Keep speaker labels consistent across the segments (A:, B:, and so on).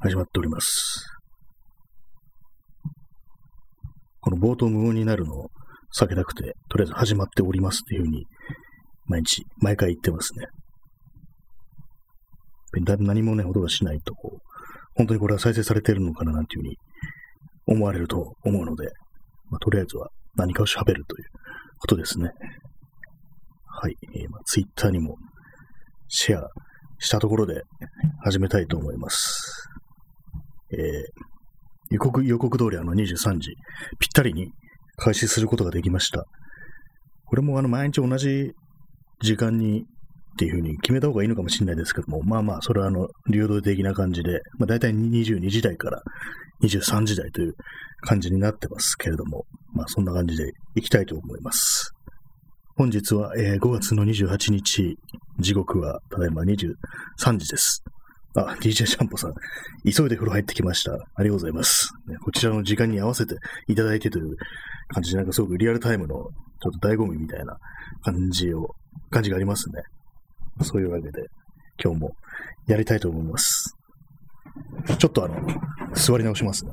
A: 始まっております。この冒頭無音になるのを避けたくて、とりあえず始まっておりますっていうふうに、毎日、毎回言ってますね。何もね、音がしないと、こう、本当にこれは再生されてるのかななんていうふうに思われると思うので、まあ、とりあえずは何かを喋るということですね。はい。えーまあ、ツイッターにもシェアしたところで始めたいと思います。えー予告、予告通りあの23時、ぴったりに開始することができました。これもあの毎日同じ時間にっていう風に決めた方がいいのかもしれないですけども、まあまあ、それはあの、流動的な感じで、まあ大体22時台から23時台という感じになってますけれども、まあそんな感じでいきたいと思います。本日は、えー5月の28日、時刻はただいま23時です。あ、DJ シャンポさん、急いで風呂入ってきました。ありがとうございます。ねこちらの時間に合わせていただいてという感じで、なんかすごくリアルタイムのちょっと醍醐味みたいな感じを、感じがありますね。そういうわけで、今日もやりたいと思います。ちょっとあの、座り直しますね。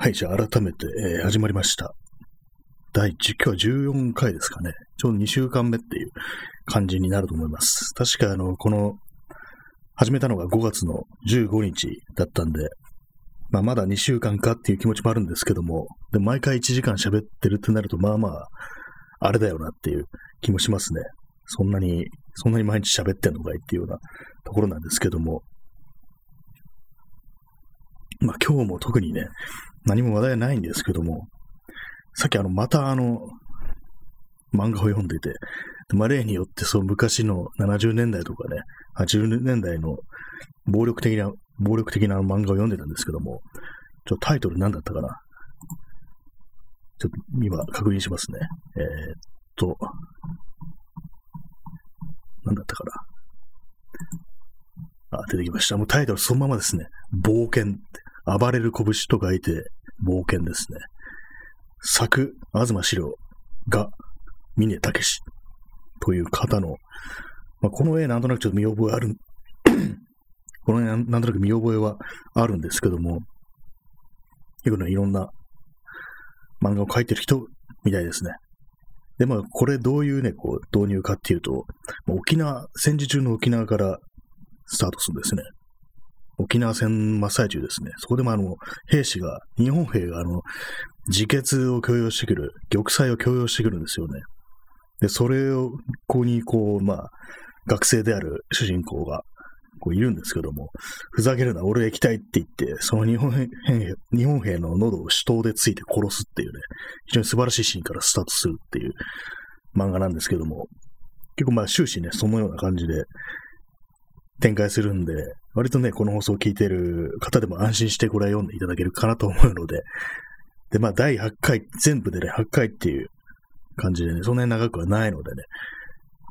A: はい、じゃあ改めて、えー始まりました。第10、今日は14回ですかね。ちょうど2週間目っていう感じになると思います。確かあの、この、始めたのが5月の15日だったんで、まあまだ2週間かっていう気持ちもあるんですけども、で毎回1時間喋ってるってなると、まあまあ、あれだよなっていう気もしますね。そんなに、そんなに毎日喋ってんのかいっていうようなところなんですけども、まあ今日も特にね、何も話題ないんですけども、さっきあの、またあの、漫画を読んでて、まあ、例によってその昔の70年代とかね、80年代の暴力的な、暴力的な漫画を読んでたんですけども、ちょっとタイトル何だったかな？ちょっと今確認しますね。えーっと、何だったかな？あ、出てきました。もうタイトルそのままですね。冒険って。暴れる拳と書いて、冒険ですね。作、東史郎が、峰武史という方の、まあ、この絵なんとなくちょっと見覚えある、この絵なんとなく見覚えはあるんですけども、結構ね、いろんな漫画を描いてる人みたいですね。で、まあ、これどういうね、こう、導入かっていうと、沖縄、戦時中の沖縄からスタートするんですね。沖縄戦真っ最中ですね。そこでもあの、兵士が、日本兵があの、自決を強要してくる、玉砕を強要してくるんですよね。で、それを、ここに、こう、まあ、学生である主人公が、こういるんですけども、ふざけるな、俺行きたいって言って、その日本兵、日本兵の喉を手刀でついて殺すっていうね、非常に素晴らしいシーンからスタートするっていう漫画なんですけども、結構まあ終始ね、そのような感じで展開するんで、割とね、この放送を聞いてる方でも安心してこれ読んでいただけるかなと思うので、で、まあ第8回、全部でね、8回っていう感じでね、そんなに長くはないのでね、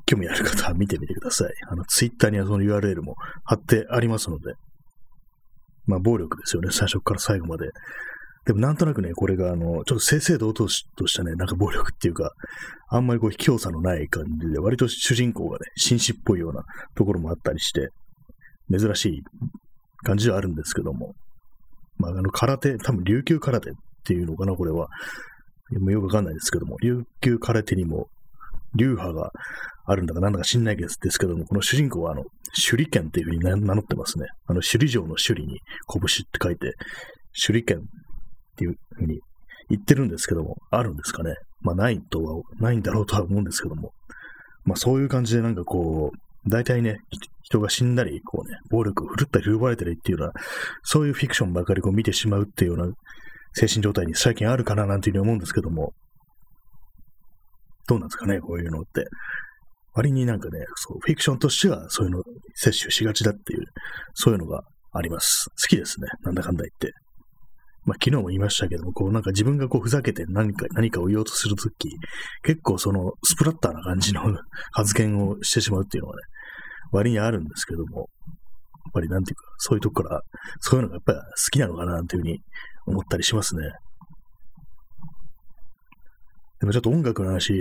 A: 興味ある方は見てみてください。あの、ツイッターにはその URL も貼ってありますので、まあ暴力ですよね、最初から最後まで。でもなんとなくね、これがあの、ちょっと正々堂々としたね、なんか暴力っていうか、あんまりこう、卑怯さのない感じで、割と主人公がね、紳士っぽいようなところもあったりして、珍しい感じではあるんですけども、まあ、あの、空手、多分琉球空手っていうのかな、これは。よくわかんないですけども、琉球空手にも流派があるんだかなんだか知んないですですけども、この主人公はあの、手裏剣っていうふうに名乗ってますね。あの、首里城の首里に拳って書いて、手裏剣っていうふうに言ってるんですけども、あるんですかね。まあ、ないとは、ないんだろうとは思うんですけども、まあ、そういう感じでなんかこう、大体ね、人が死んだり、こうね、暴力を振るったり振るわれたりっていうような、そういうフィクションばかりこう見てしまうっていうような精神状態に最近あるかななんていうふうに思うんですけども、どうなんですかね、こういうのって。割になんかね、そう、フィクションとしてはそういうの摂取しがちだっていう、そういうのがあります。好きですね、なんだかんだ言って。まあ、昨日も言いましたけども、こうなんか自分がこうふざけて何か、何かを言おうとするとき、結構そのスプラッターな感じの 発言をしてしまうっていうのはね、割にあるんですけども、やっぱりなんていうか、そういうとこから、そういうのがやっぱり好きなのかなっていうふうに思ったりしますね。でもちょっと音楽の話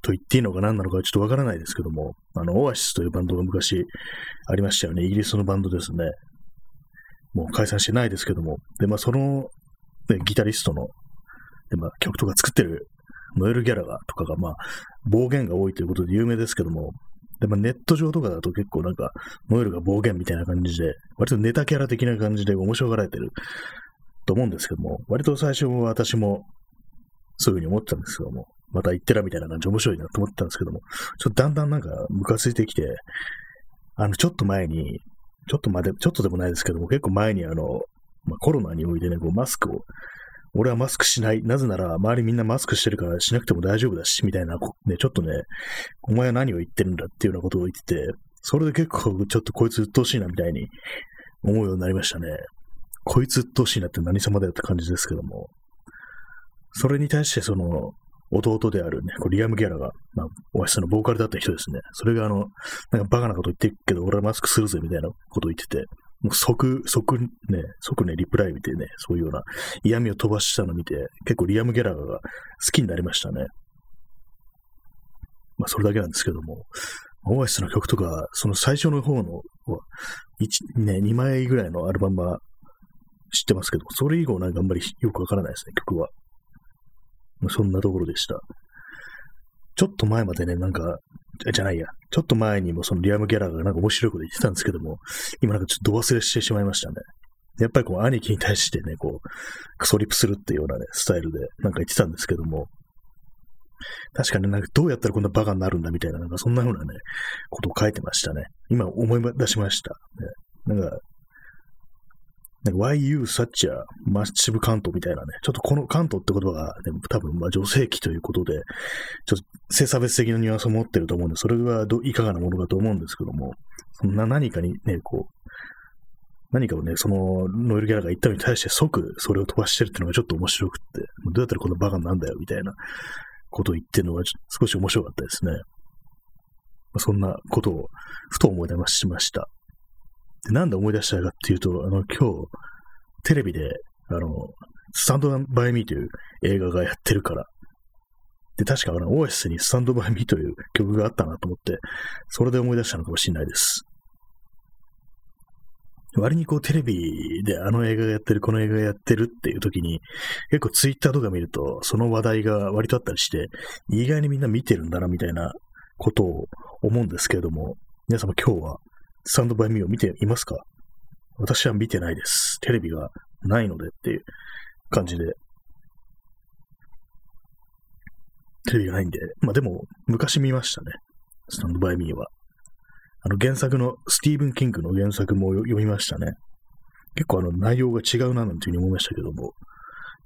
A: と言っていいのか何なのかちょっとわからないですけども、あの、オアシスというバンドが昔ありましたよね。イギリスのバンドですね。もう解散してないですけども。で、まあその、ね、ギタリストの、でまあ、曲とか作ってるノエル・ギャラガーとかが、まあ、暴言が多いということで有名ですけども、で、まあ、ネット上とかだと結構なんか、ノエルが暴言みたいな感じで、割とネタキャラ的な感じで面白がられてると思うんですけども、割と最初は私もそういうふうに思ってたんですけども、また言ってらみたいな感じ面白いなと思ってたんですけども、ちょっとだんだんなんかムカついてきて、あの、ちょっと前に、ちょっとまで、ちょっとでもないですけども、結構前にあの、まあ、コロナにおいてね、こうマスクを俺はマスクしない。なぜなら、周りみんなマスクしてるからしなくても大丈夫だし、みたいな、ね、ちょっとね、お前は何を言ってるんだっていうようなことを言ってて、それで結構ちょっとこいつ鬱陶しいなみたいに思うようになりましたね。こいつ鬱陶しいなって何様だよって感じですけども。それに対してその、弟であるね、こうリアム・ギャラが、まあ、オアシスのボーカルだった人ですね。それがあの、なんかバカなこと言ってるけど、俺はマスクするぜみたいなことを言ってて、もう即、即ね、即ね、リプライ見てね、そういうような嫌味を飛ばしたのを見て、結構リアム・ギャラが好きになりましたね。まあ、それだけなんですけども、オアシスの曲とか、その最初の方の、1、ね、2枚ぐらいのアルバムは知ってますけど、それ以降なんかあんまりよくわからないですね、曲は。そんなところでした。ちょっと前までね、なんか、じゃないや。ちょっと前にもそのリアム・ギャラがなんか面白いこと言ってたんですけども、今なんかちょっと忘れしてしまいましたね。やっぱりこう兄貴に対してね、こう、クソリップするっていうようなね、スタイルでなんか言ってたんですけども、確かになんかどうやったらこんなバカになるんだみたいな、なんかそんな風なね、ことを書いてましたね。今思い出しました。ね、なんか、Why you such a massive 関東みたいなね、ちょっとこの関東って言葉が、ね、多分まあ女性器ということで、ちょっと性差別的なニュアンスを持ってると思うんで、それはどいかがなものかと思うんですけども、そんな何かにね、こう、何かをね、そのノエル・ギャラが言ったのに対して即それを飛ばしてるっていうのがちょっと面白くって、どうやったらこんなバカなんだよみたいなことを言ってるのが少し面白かったですね。そんなことをふと思い出しました。で、なんで思い出したかっていうと、あの、今日、テレビで、あの、スタンドバイミーという映画がやってるから、で、確かあの、オアシスにスタンドバイミーという曲があったなと思って、それで思い出したのかもしれないです。割にこうテレビであの映画がやってる、この映画がやってるっていう時に、結構ツイッターとか見ると、その話題が割とあったりして、意外にみんな見てるんだなみたいなことを思うんですけれども、皆様今日はスタンドバイミーを見ていますか？私は見てないです。テレビがないのでっていう感じで。テレビがないんで。まあでも、昔見ましたね。スタンドバイミーは。あの原作の、スティーブン・キングの原作も読みましたね。結構あの内容が違うななんていうふうに思いましたけども、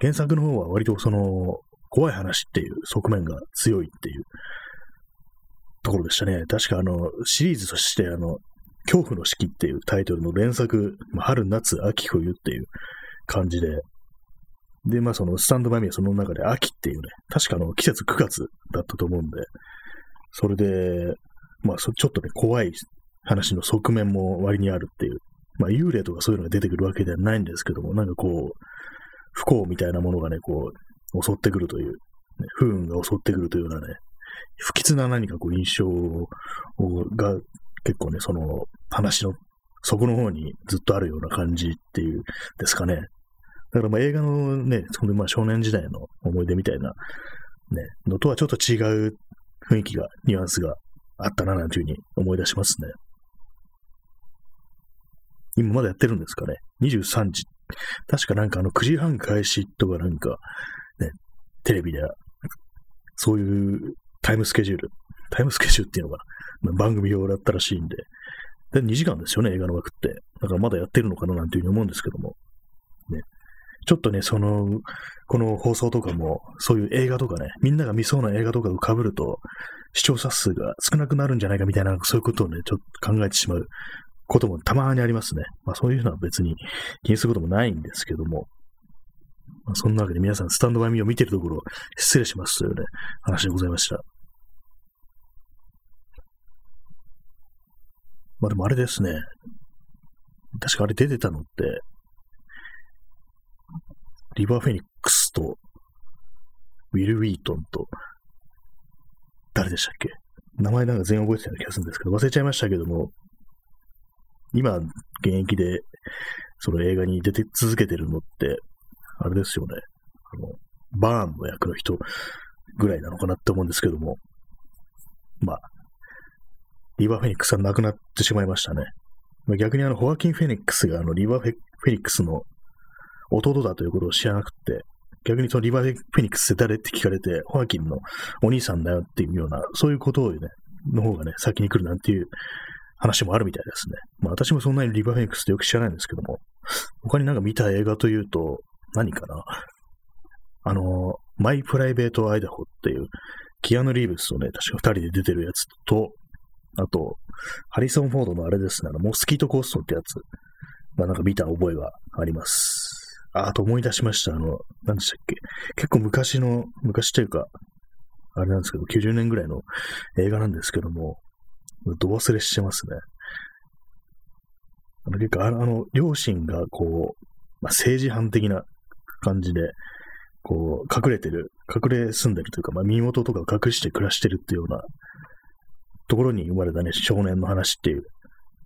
A: 原作の方は割とその、怖い話っていう側面が強いっていうところでしたね。確かあの、シリーズとしてあの、恐怖の式っていうタイトルの連作、春、夏、秋、冬っていう感じで、で、まあそのスタンドバイミーはその中で秋っていうね、確かの季節9月だったと思うんで、それで、まあちょっとね、怖い話の側面も割にあるっていう、まあ幽霊とかそういうのが出てくるわけではないんですけども、なんかこう、不幸みたいなものがね、こう、襲ってくるという、ね、不運が襲ってくるというようなね、不吉な何かこう印象が結構ね、その話の底の方にずっとあるような感じっていうですかね。だからまあ映画のね、そのまあ少年時代の思い出みたいな、ね、のとはちょっと違う雰囲気が、ニュアンスがあったな、なんていうふうに思い出しますね。今まだやってるんですかね。23時。確かなんかあの9時半開始とかなんか、ね、テレビで、そういうタイムスケジュール、タイムスケジュールっていうのかな。番組表だったらしいんで。で、2時間ですよね、映画の枠って。だからまだやってるのかななんていうふうに思うんですけども。ね。ちょっとね、その、この放送とかも、そういう映画とかね、みんなが見そうな映画とかと被ると、視聴者数が少なくなるんじゃないかみたいな、そういうことをね、ちょっと考えてしまうこともたまにありますね。まあそういうのは別に気にすることもないんですけども。まあ、そんなわけで皆さん、スタンドバイミーを見てるところ、失礼しますというね、話でございました。まあでもあれですね。確かあれ出てたのって、リバーフェニックスと、ウィル・ウィートンと、誰でしたっけ？名前なんか全員覚えてたような気がするんですけど、忘れちゃいましたけども、今、現役で、その映画に出て続けてるのって、あれですよね。あの、バーンの役の人ぐらいなのかなって思うんですけども、まあ、リバー・フェニックスは亡くなってしまいましたね。逆にあの、ホアキン・フェニックスがあの、リバー・フェニックスの弟だということを知らなくて、逆にそのリバー・フェニックスって誰って聞かれて、ホアキンのお兄さんだよっていうような、そういうことをね、の方がね、先に来るなんていう話もあるみたいですね。まあ私もそんなにリバー・フェニックスってよく知らないんですけども、他になんか見た映画というと、何かな？あの、マイ・プライベート・アイダホっていう、キアヌ・リーブスとね、確か二人で出てるやつと、あと、ハリソン・フォードのあれですね、あの、モスキート・コーストってやつ、まあなんか見た覚えがあります。あ、あと思い出しました。あの、何でしたっけ結構昔の、昔というか、あれなんですけど、90年ぐらいの映画なんですけども、ど忘れしてますね。あの結構あの、両親がこう、まあ、政治犯的な感じで、こう、隠れてる、隠れ住んでるというか、まあ、身元とかを隠して暮らしてるっていうようなところに生まれたね、少年の話っていう、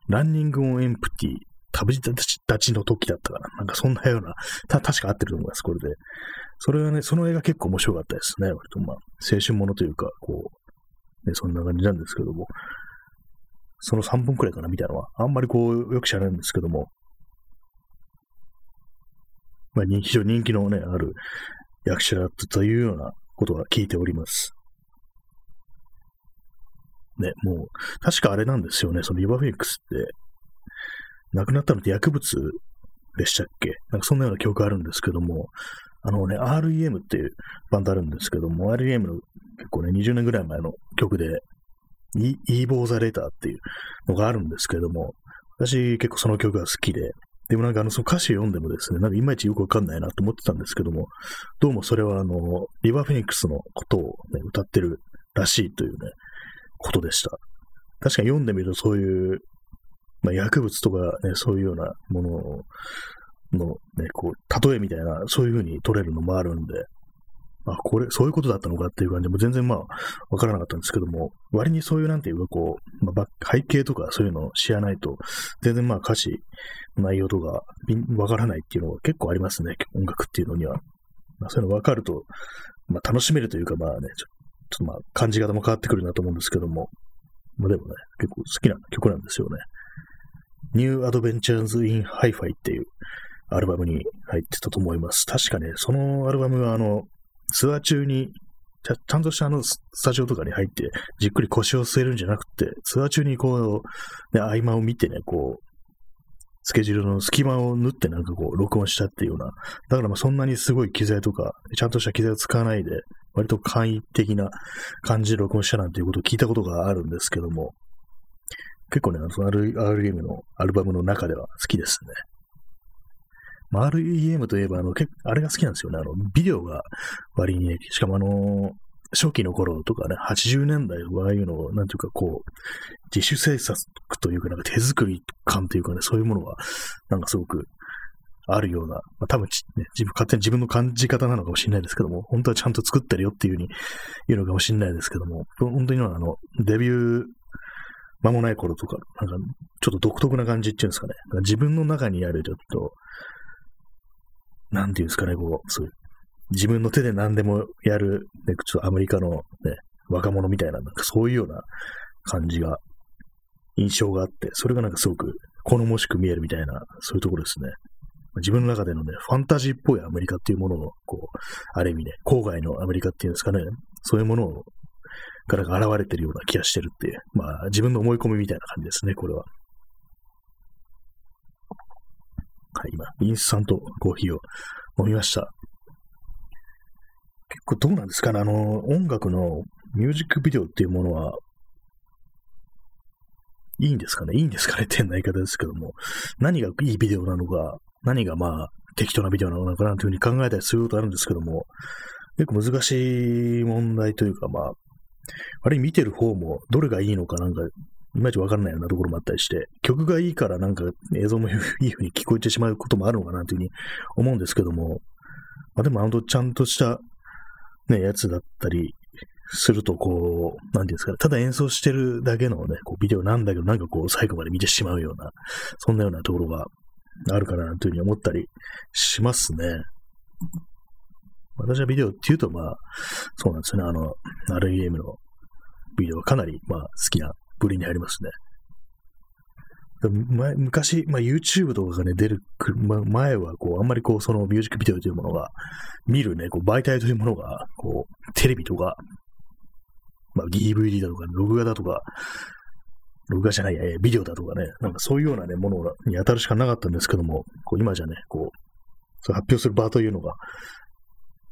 A: ランニング・オン・エンプティ、旅立ちの時だったかな。なんかそんなような、た、確か合ってると思います、これで。それはね、その映画結構面白かったですね。割とまあ、青春ものというか、こう、ね、そんな感じなんですけども。その3分くらいかな、みたいなのは。あんまりこう、よく知らないんですけども。まあ、非常に人気のね、ある役者だったというようなことは聞いております。ね、もう、確かあれなんですよね、そのリバーフェニックスって、亡くなったのって薬物でしたっけ？なんかそんなような記憶あるんですけども、あのね、REM っていうバンドあるんですけども、REM の結構ね、20年ぐらい前の曲で、イーボーザレーターっていうのがあるんですけども、私結構その曲が好きで、でもなんかあの、その歌詞読んでもですね、なんかいまいちよくわかんないなと思ってたんですけども、どうもそれはあの、リバーフェニックスのことを、ね、歌ってるらしいというね、ことでした。確かに読んでみるとそういう、まあ、薬物とかね、そういうようなものの、ね、こう、例えみたいな、そういう風に取れるのもあるんで、あ、これ、そういうことだったのかっていう感じで、も全然まあ、わからなかったんですけども、割にそういうなんていうか、こう、まあ、背景とかそういうのを知らないと、全然まあ歌詞、内容とか、わからないっていうのが結構ありますね、音楽っていうのには。まあ、そういうの分かると、まあ、楽しめるというか、まあね、ちょっとまあ、感じ方も変わってくるなと思うんですけども、まあでもね、結構好きな曲なんですよね。New Adventures in Hi-Fi っていうアルバムに入ってたと思います。確かね、そのアルバムはあの、ツアー中にちゃ、ちゃんとしたあの、スタジオとかに入って、じっくり腰を据えるんじゃなくて、ツアー中にこう、ね、合間を見てね、こう、スケジュールの隙間を縫ってなんかこう、録音したっていうような、だからまあそんなにすごい機材とか、ちゃんとした機材を使わないで、割と簡易的な感じで録音したなんていうことを聞いたことがあるんですけども、結構ね、その REM のアルバムの中では好きですね。まあ、REM といえば、あの、あれが好きなんですよね。あの、ビデオが割に、しかもあの、初期の頃とかね、80年代はああいうのを、なんていうかこう、自主制作というか、なんか手作り感というかね、そういうものが、なんかすごくあるような、まあ、多分、ね、自分、勝手に自分の感じ方なのかもしれないですけども、本当はちゃんと作ってるよっていうふうに言うのかもしれないですけども、本当にあの、デビュー間もない頃とか、なんか、ちょっと独特な感じっていうんですかね。か自分の中にあるちょっと、なんていうんですかね、こう、そうい、自分の手で何でもやる、ね、ちょっとアメリカのね、若者みたいな、なんかそういうような感じが、印象があって、それがなんかすごく好ましく見えるみたいな、そういうところですね。自分の中でのね、ファンタジーっぽいアメリカっていうものを、こう、ある意味ね、郊外のアメリカっていうんですかね、そういうものを、からが現れてるような気がしてるっていう、まあ、自分の思い込みみたいな感じですね、これは。はい、今、インスタントコーヒーを飲みました。結構どうなんですかね、あの、音楽のミュージックビデオっていうものは、いいんですかね？いいんですかね？ってな言い方ですけども、何がいいビデオなのか、何がまあ、適当なビデオなのかなというふうに考えたりすることあるんですけども、結構難しい問題というか、まあ、あれ見てる方もどれがいいのかなんか、いまいちわかんないようなところもあったりして、曲がいいからなんか映像もいい風に聞こえてしまうこともあるのかなというふうに思うんですけども、まあでもあのちゃんとしたね、やつだったりすると、こう、なんていうんですかね、ただ演奏してるだけのね、こうビデオなんだけど、なんかこう、最後まで見てしまうような、そんなようなところがあるかな、というふうに思ったりしますね。私はビデオっていうと、まあ、そうなんですよね、あの、REM のビデオはかなり、まあ、好きな部類に入りますね。昔、まあ、YouTube とかがね、出るま前は、こう、あんまりこう、そのミュージックビデオというものが、見るね、こう、媒体というものが、こう、テレビとか、まあ、DVD だとか、録画だとか、録画じゃないや、ビデオだとかね、なんかそういうようなね、ものに当たるしかなかったんですけども、こう今じゃね、こう、そ発表する場というのが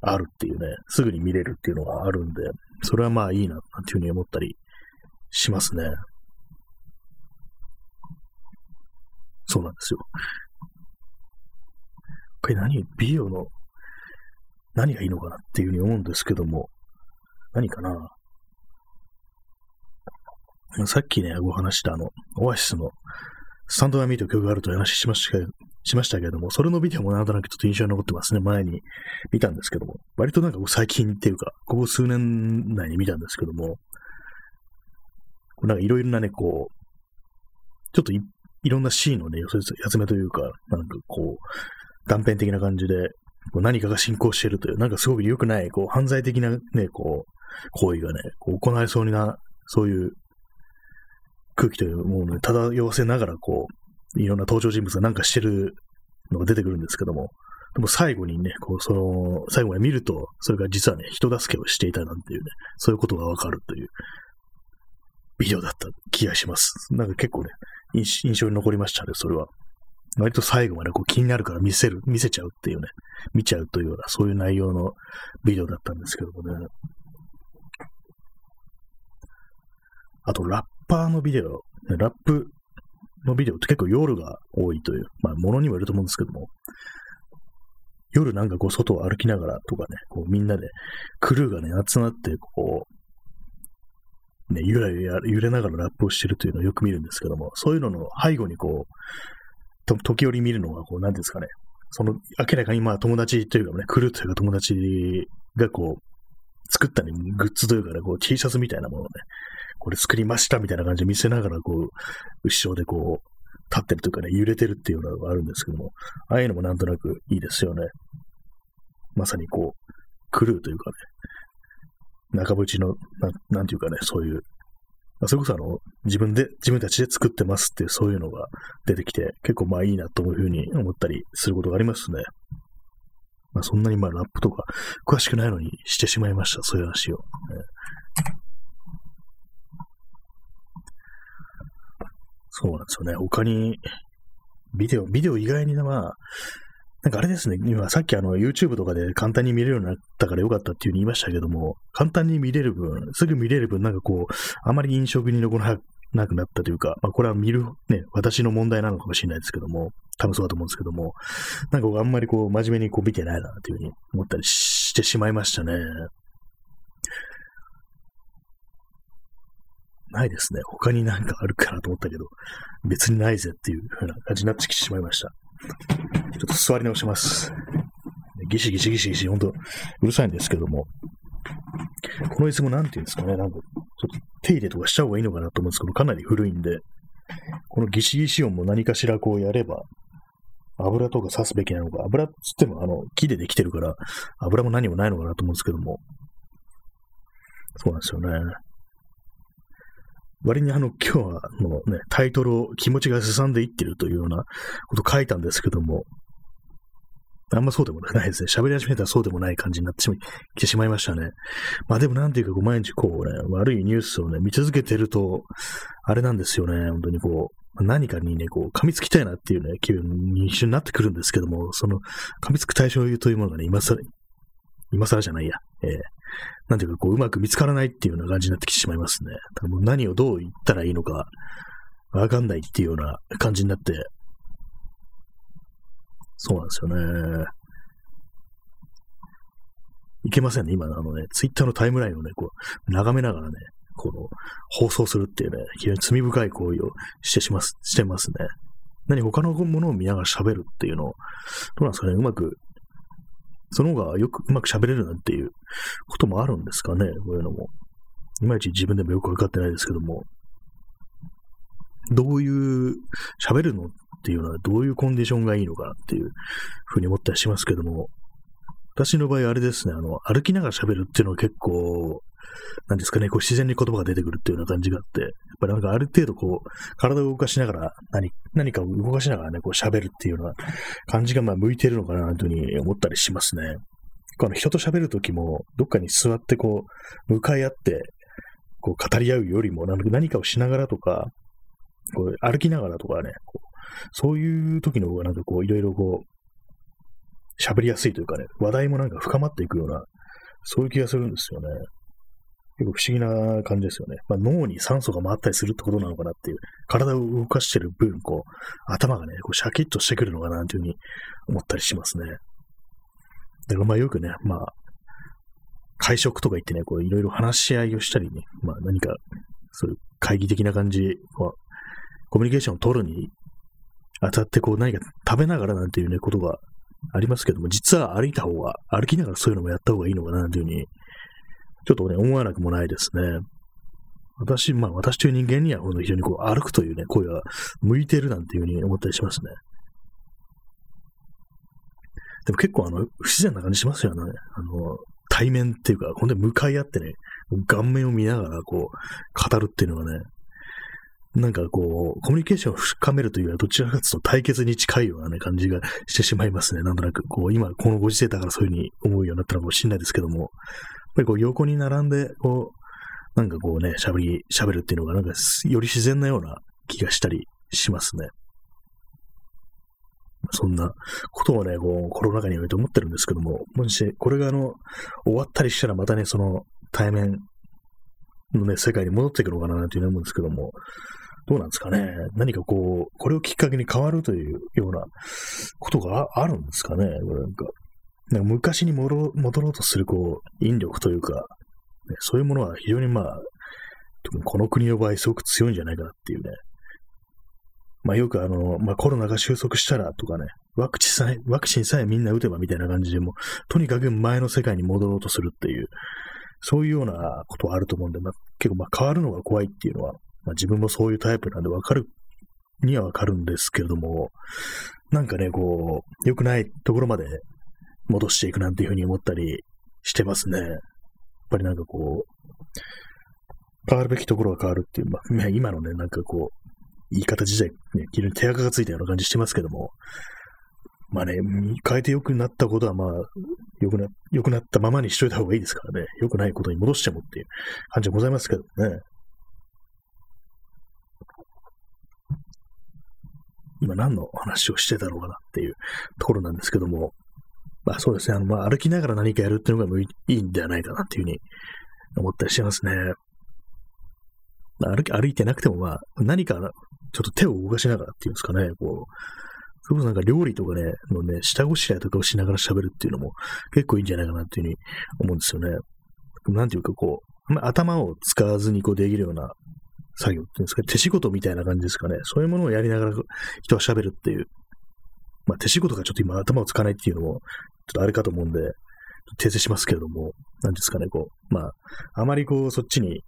A: あるっていうね、すぐに見れるっていうのがあるんで、それはまあいいな、なんていうふうに思ったりしますね。そうなんですよ。これ何、ビデオの何がいいのかなっていうふうに思うんですけども、何かなさっきね、お話したあの、オアシスのスタンドアミーという曲があるという話しましたけしましたけれども、それのビデオもなんとなくちょっと印象に残ってますね。前に見たんですけども。割となんか最近っていうか、ここ数年内に見たんですけども、なんかいろいろなね、こう、ちょっといいろんなシーンのね、集めというか、なんかこう、断片的な感じで、こう何かが進行しているという、なんかすごく良くない、こう、犯罪的なね、こう、行為がね、行われそうにな、そういう空気というものをね、漂わせながら、こう、いろんな登場人物がなんかしてるのが出てくるんですけども、でも最後にね、こう、その、最後まで見ると、それが実はね、人助けをしていたなんていうね、そういうことがわかるという、ビデオだった気がします。なんか結構ね、印象に残りましたね、それは。割と最後までこう気になるから見せる、見せちゃうっていうね、見ちゃうというような、そういう内容のビデオだったんですけどもね。あと、ラッパーのビデオ、ラップのビデオって結構夜が多いという、まあ、ものにもよると思うんですけども、夜なんかこう外を歩きながらとかね、こうみんなで、クルーがね、集まって、こう、ね、ゆらゆら揺れながらラップをしてるというのをよく見るんですけども、そういうのの背後にこう、と時折見るのが、こう、なんですかね、その、明らかにまあ友達というかね、クルーというか友達がこう、作ったね、グッズというかね、こう T シャツみたいなものをね、これ作りましたみたいな感じで見せながら、こう、後ろでこう、立ってるというかね、揺れてるっていうのがあるんですけども、ああいうのもなんとなくいいですよね。まさにこう、クルーというかね、中渕の、ななんていうかね、そういう、それこそあの、自分で、自分たちで作ってますっていう、そういうのが出てきて、結構まあいいなというふうに思ったりすることがありますね。まあそんなにまあラップとか詳しくないのにしてしまいました、そういう話を。ねそうなんですよね。他に、ビデオ、ビデオ以外にまあ、なんかあれですね、今さっきあの YouTube とかで簡単に見れるようになったからよかったっていうふうに言いましたけども、簡単に見れる分、すぐ見れる分、なんかこう、あまり印象に残らなくなったというか、まあこれは見る、ね、私の問題なのかもしれないですけども、多分そうだと思うんですけども、なんかあんまりこう、真面目にこう見てないなというふうに思ったりしてしまいましたね。ないですね。他になんかあるかなと思ったけど、別にないぜっていう風な感じになってきてしまいました。ちょっと座り直します。ギシギシギシギシ、ほんと、うるさいんですけども、この椅子もなんていうんですかね、なんか、ちょっと手入れとかした方がいいのかなと思うんですけど、かなり古いんで、このギシギシ音も何かしらこうやれば、油とか刺すべきなのか、油っつってもあの、木でできてるから、油も何もないのかなと思うんですけども、そうなんですよね。割にあの、今日はのね、タイトルを気持ちがすさんでいってるというようなこと書いたんですけども、あんまそうでもないですね。喋り始めたらそうでもない感じになってしま来てしまいましたね。まあでもなんていうか、こう毎日こうね、悪いニュースをね、見続けてると、あれなんですよね。本当にこう、何かにね、こう、噛みつきたいなっていうね、気分に一緒になってくるんですけども、その、噛みつく対象というものがね、今更、今更じゃないや、えー、なんていうか、こう、うまく見つからないっていうような感じになってきてしまいますね。だからもう何をどう言ったらいいのか、わかんないっていうような感じになって、そうなんですよね。いけませんね。今のあのね、ツイッターのタイムラインをね、こう、眺めながらね、この、放送するっていうね、非常に罪深い行為をしてします、してますね。何他のものを見ながら喋るっていうのを、どうなんですかね、うまくその方がよくうまく喋れるなんていうこともあるんですかね、こういうのも。いまいち自分でもよくわかってないですけども。どういう、喋るのっていうのはどういうコンディションがいいのかっていうふうに思ったりしますけども、私の場合あれですね、あの、歩きながら喋るっていうのは結構、なんですかね、こう自然に言葉が出てくるっていうような感じがあって、やっぱりなんかある程度こう、体を動かしながら、何、何かを動かしながらね、こう喋るっていうような感じがまあ向いてるのかなというふうに思ったりしますね。あの人と喋るときも、どっかに座ってこう、向かい合って、こう語り合うよりも、何かをしながらとか、こう歩きながらとかね、こうそういう時の方がなんかこう、いろいろこう、喋りやすいというかね、話題もなんか深まっていくような、そういう気がするんですよね。結構不思議な感じですよね。まあ、脳に酸素が回ったりするってことなのかなっていう、体を動かしてる分、こう、頭がね、こうシャキッとしてくるのかなというふうに思ったりしますね。だからまあよくね、まあ、会食とか行ってね、こういろいろ話し合いをしたりね、まあ何か、そういう会議的な感じ、コミュニケーションを取るにあたってこう何か食べながらなんていうね、ことがありますけども、実は歩いた方が、歩きながらそういうのもやった方がいいのかなというふうにちょっとね、思わなくもないですね。私、まあ私という人間には非常にこう歩くというね、声が向いてるなんていうふうに思ったりしますね。でも結構あの、不自然な感じしますよね。あの、対面っていうか、ほんで向かい合ってね、顔面を見ながらこう、語るっていうのはね、なんかこう、コミュニケーションを深めるというよりは、どちらかというと対決に近いようなね、感じがしてしまいますね。なんとなく、こう、今、このご時世だからそういうふうに思うようになったのかもしれないですけども、ぱりこう横に並んで、こう、なんかこうね、喋り、喋るっていうのがなんかより自然なような気がしたりしますね。そんなことをね、こう、コロナ禍において思ってるんですけども、もし、これがあの、終わったりしたらまたね、その対面のね、世界に戻っていくのかなというふうに思うんですけども、どうなんですかね？何かこう、これをきっかけに変わるというようなことがあるんですかね？これなんか、なんか昔に戻ろうとする、こう、引力というか、ね、そういうものは非常にまあ、特にこの国の場合すごく強いんじゃないかなっていうね。まあよくあの、まあコロナが収束したらとかね、ワクチンさえ、ワクチンさえみんな打てばみたいな感じでも、とにかく前の世界に戻ろうとするっていう、そういうようなことはあると思うんで、まあ結構まあ変わるのが怖いっていうのは、まあ自分もそういうタイプなんでわかるにはわかるんですけれども、なんかね、こう、良くないところまで戻していくなんていうふうに思ったりしてますね。やっぱりなんかこう、変わるべきところが変わるっていう、まあ、今のね、なんかこう、言い方自体、ね、非常に手垢がついたような感じしてますけども、まあね、変えて良くなったことは、まあ、良くな、良くなったままにしといた方がいいですからね、良くないことに戻してもっていう感じはございますけどね。今何の話をしてたのかなっていうところなんですけども、まあそうですね、あの、まあ歩きながら何かやるっていうのがいいんではないかなっていうふうに思ったりしますね。まあ、歩き、歩いてなくてもまあ何かちょっと手を動かしながらっていうんですかね、こう、それこなんか料理とかね、のね、下ごしらえとかをしながら喋るっていうのも結構いいんじゃないかなっていうふうに思うんですよね。なんていうかこう、まあ、頭を使わずにこうできるような作業っていうんですか、手仕事みたいな感じですかね。そういうものをやりながら人は喋るっていう。まあ手仕事がちょっと今頭を使わないっていうのもちょっとあれかと思うんで、訂正しますけれども、何ですかね、こう、まあ、あまりこう、そっちに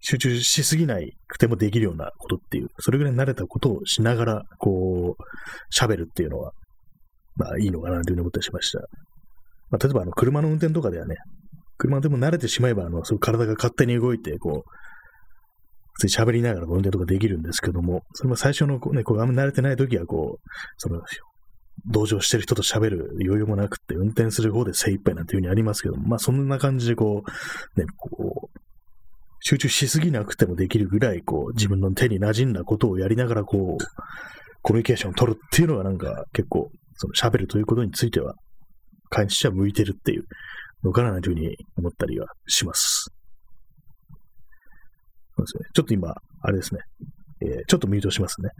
A: 集中しすぎないくてもできるようなことっていう、それぐらい慣れたことをしながら、こう、喋るっていうのは、まあいいのかなというふうに思ったりしました。まあ、例えばあの、車の運転とかではね、車でも慣れてしまえば、あの、そう体が勝手に動いて、こう、喋りながら運転とかできるんですけども、それも最初のね、こう、あんま慣れてない時は、こう、その、同乗してる人と喋る余裕もなくて、運転する方で精一杯なんていう風にありますけども、まあそんな感じでこう、ね、こう、集中しすぎなくてもできるぐらい、こう、自分の手に馴染んだことをやりながら、こう、コミュニケーションを取るっていうのがなんか結構、その喋るということについては、会にしては向いてるっていうのかなというふうに思ったりはします。ですね。ちょっと今、あれですね。えー、ちょっとミュートしますね。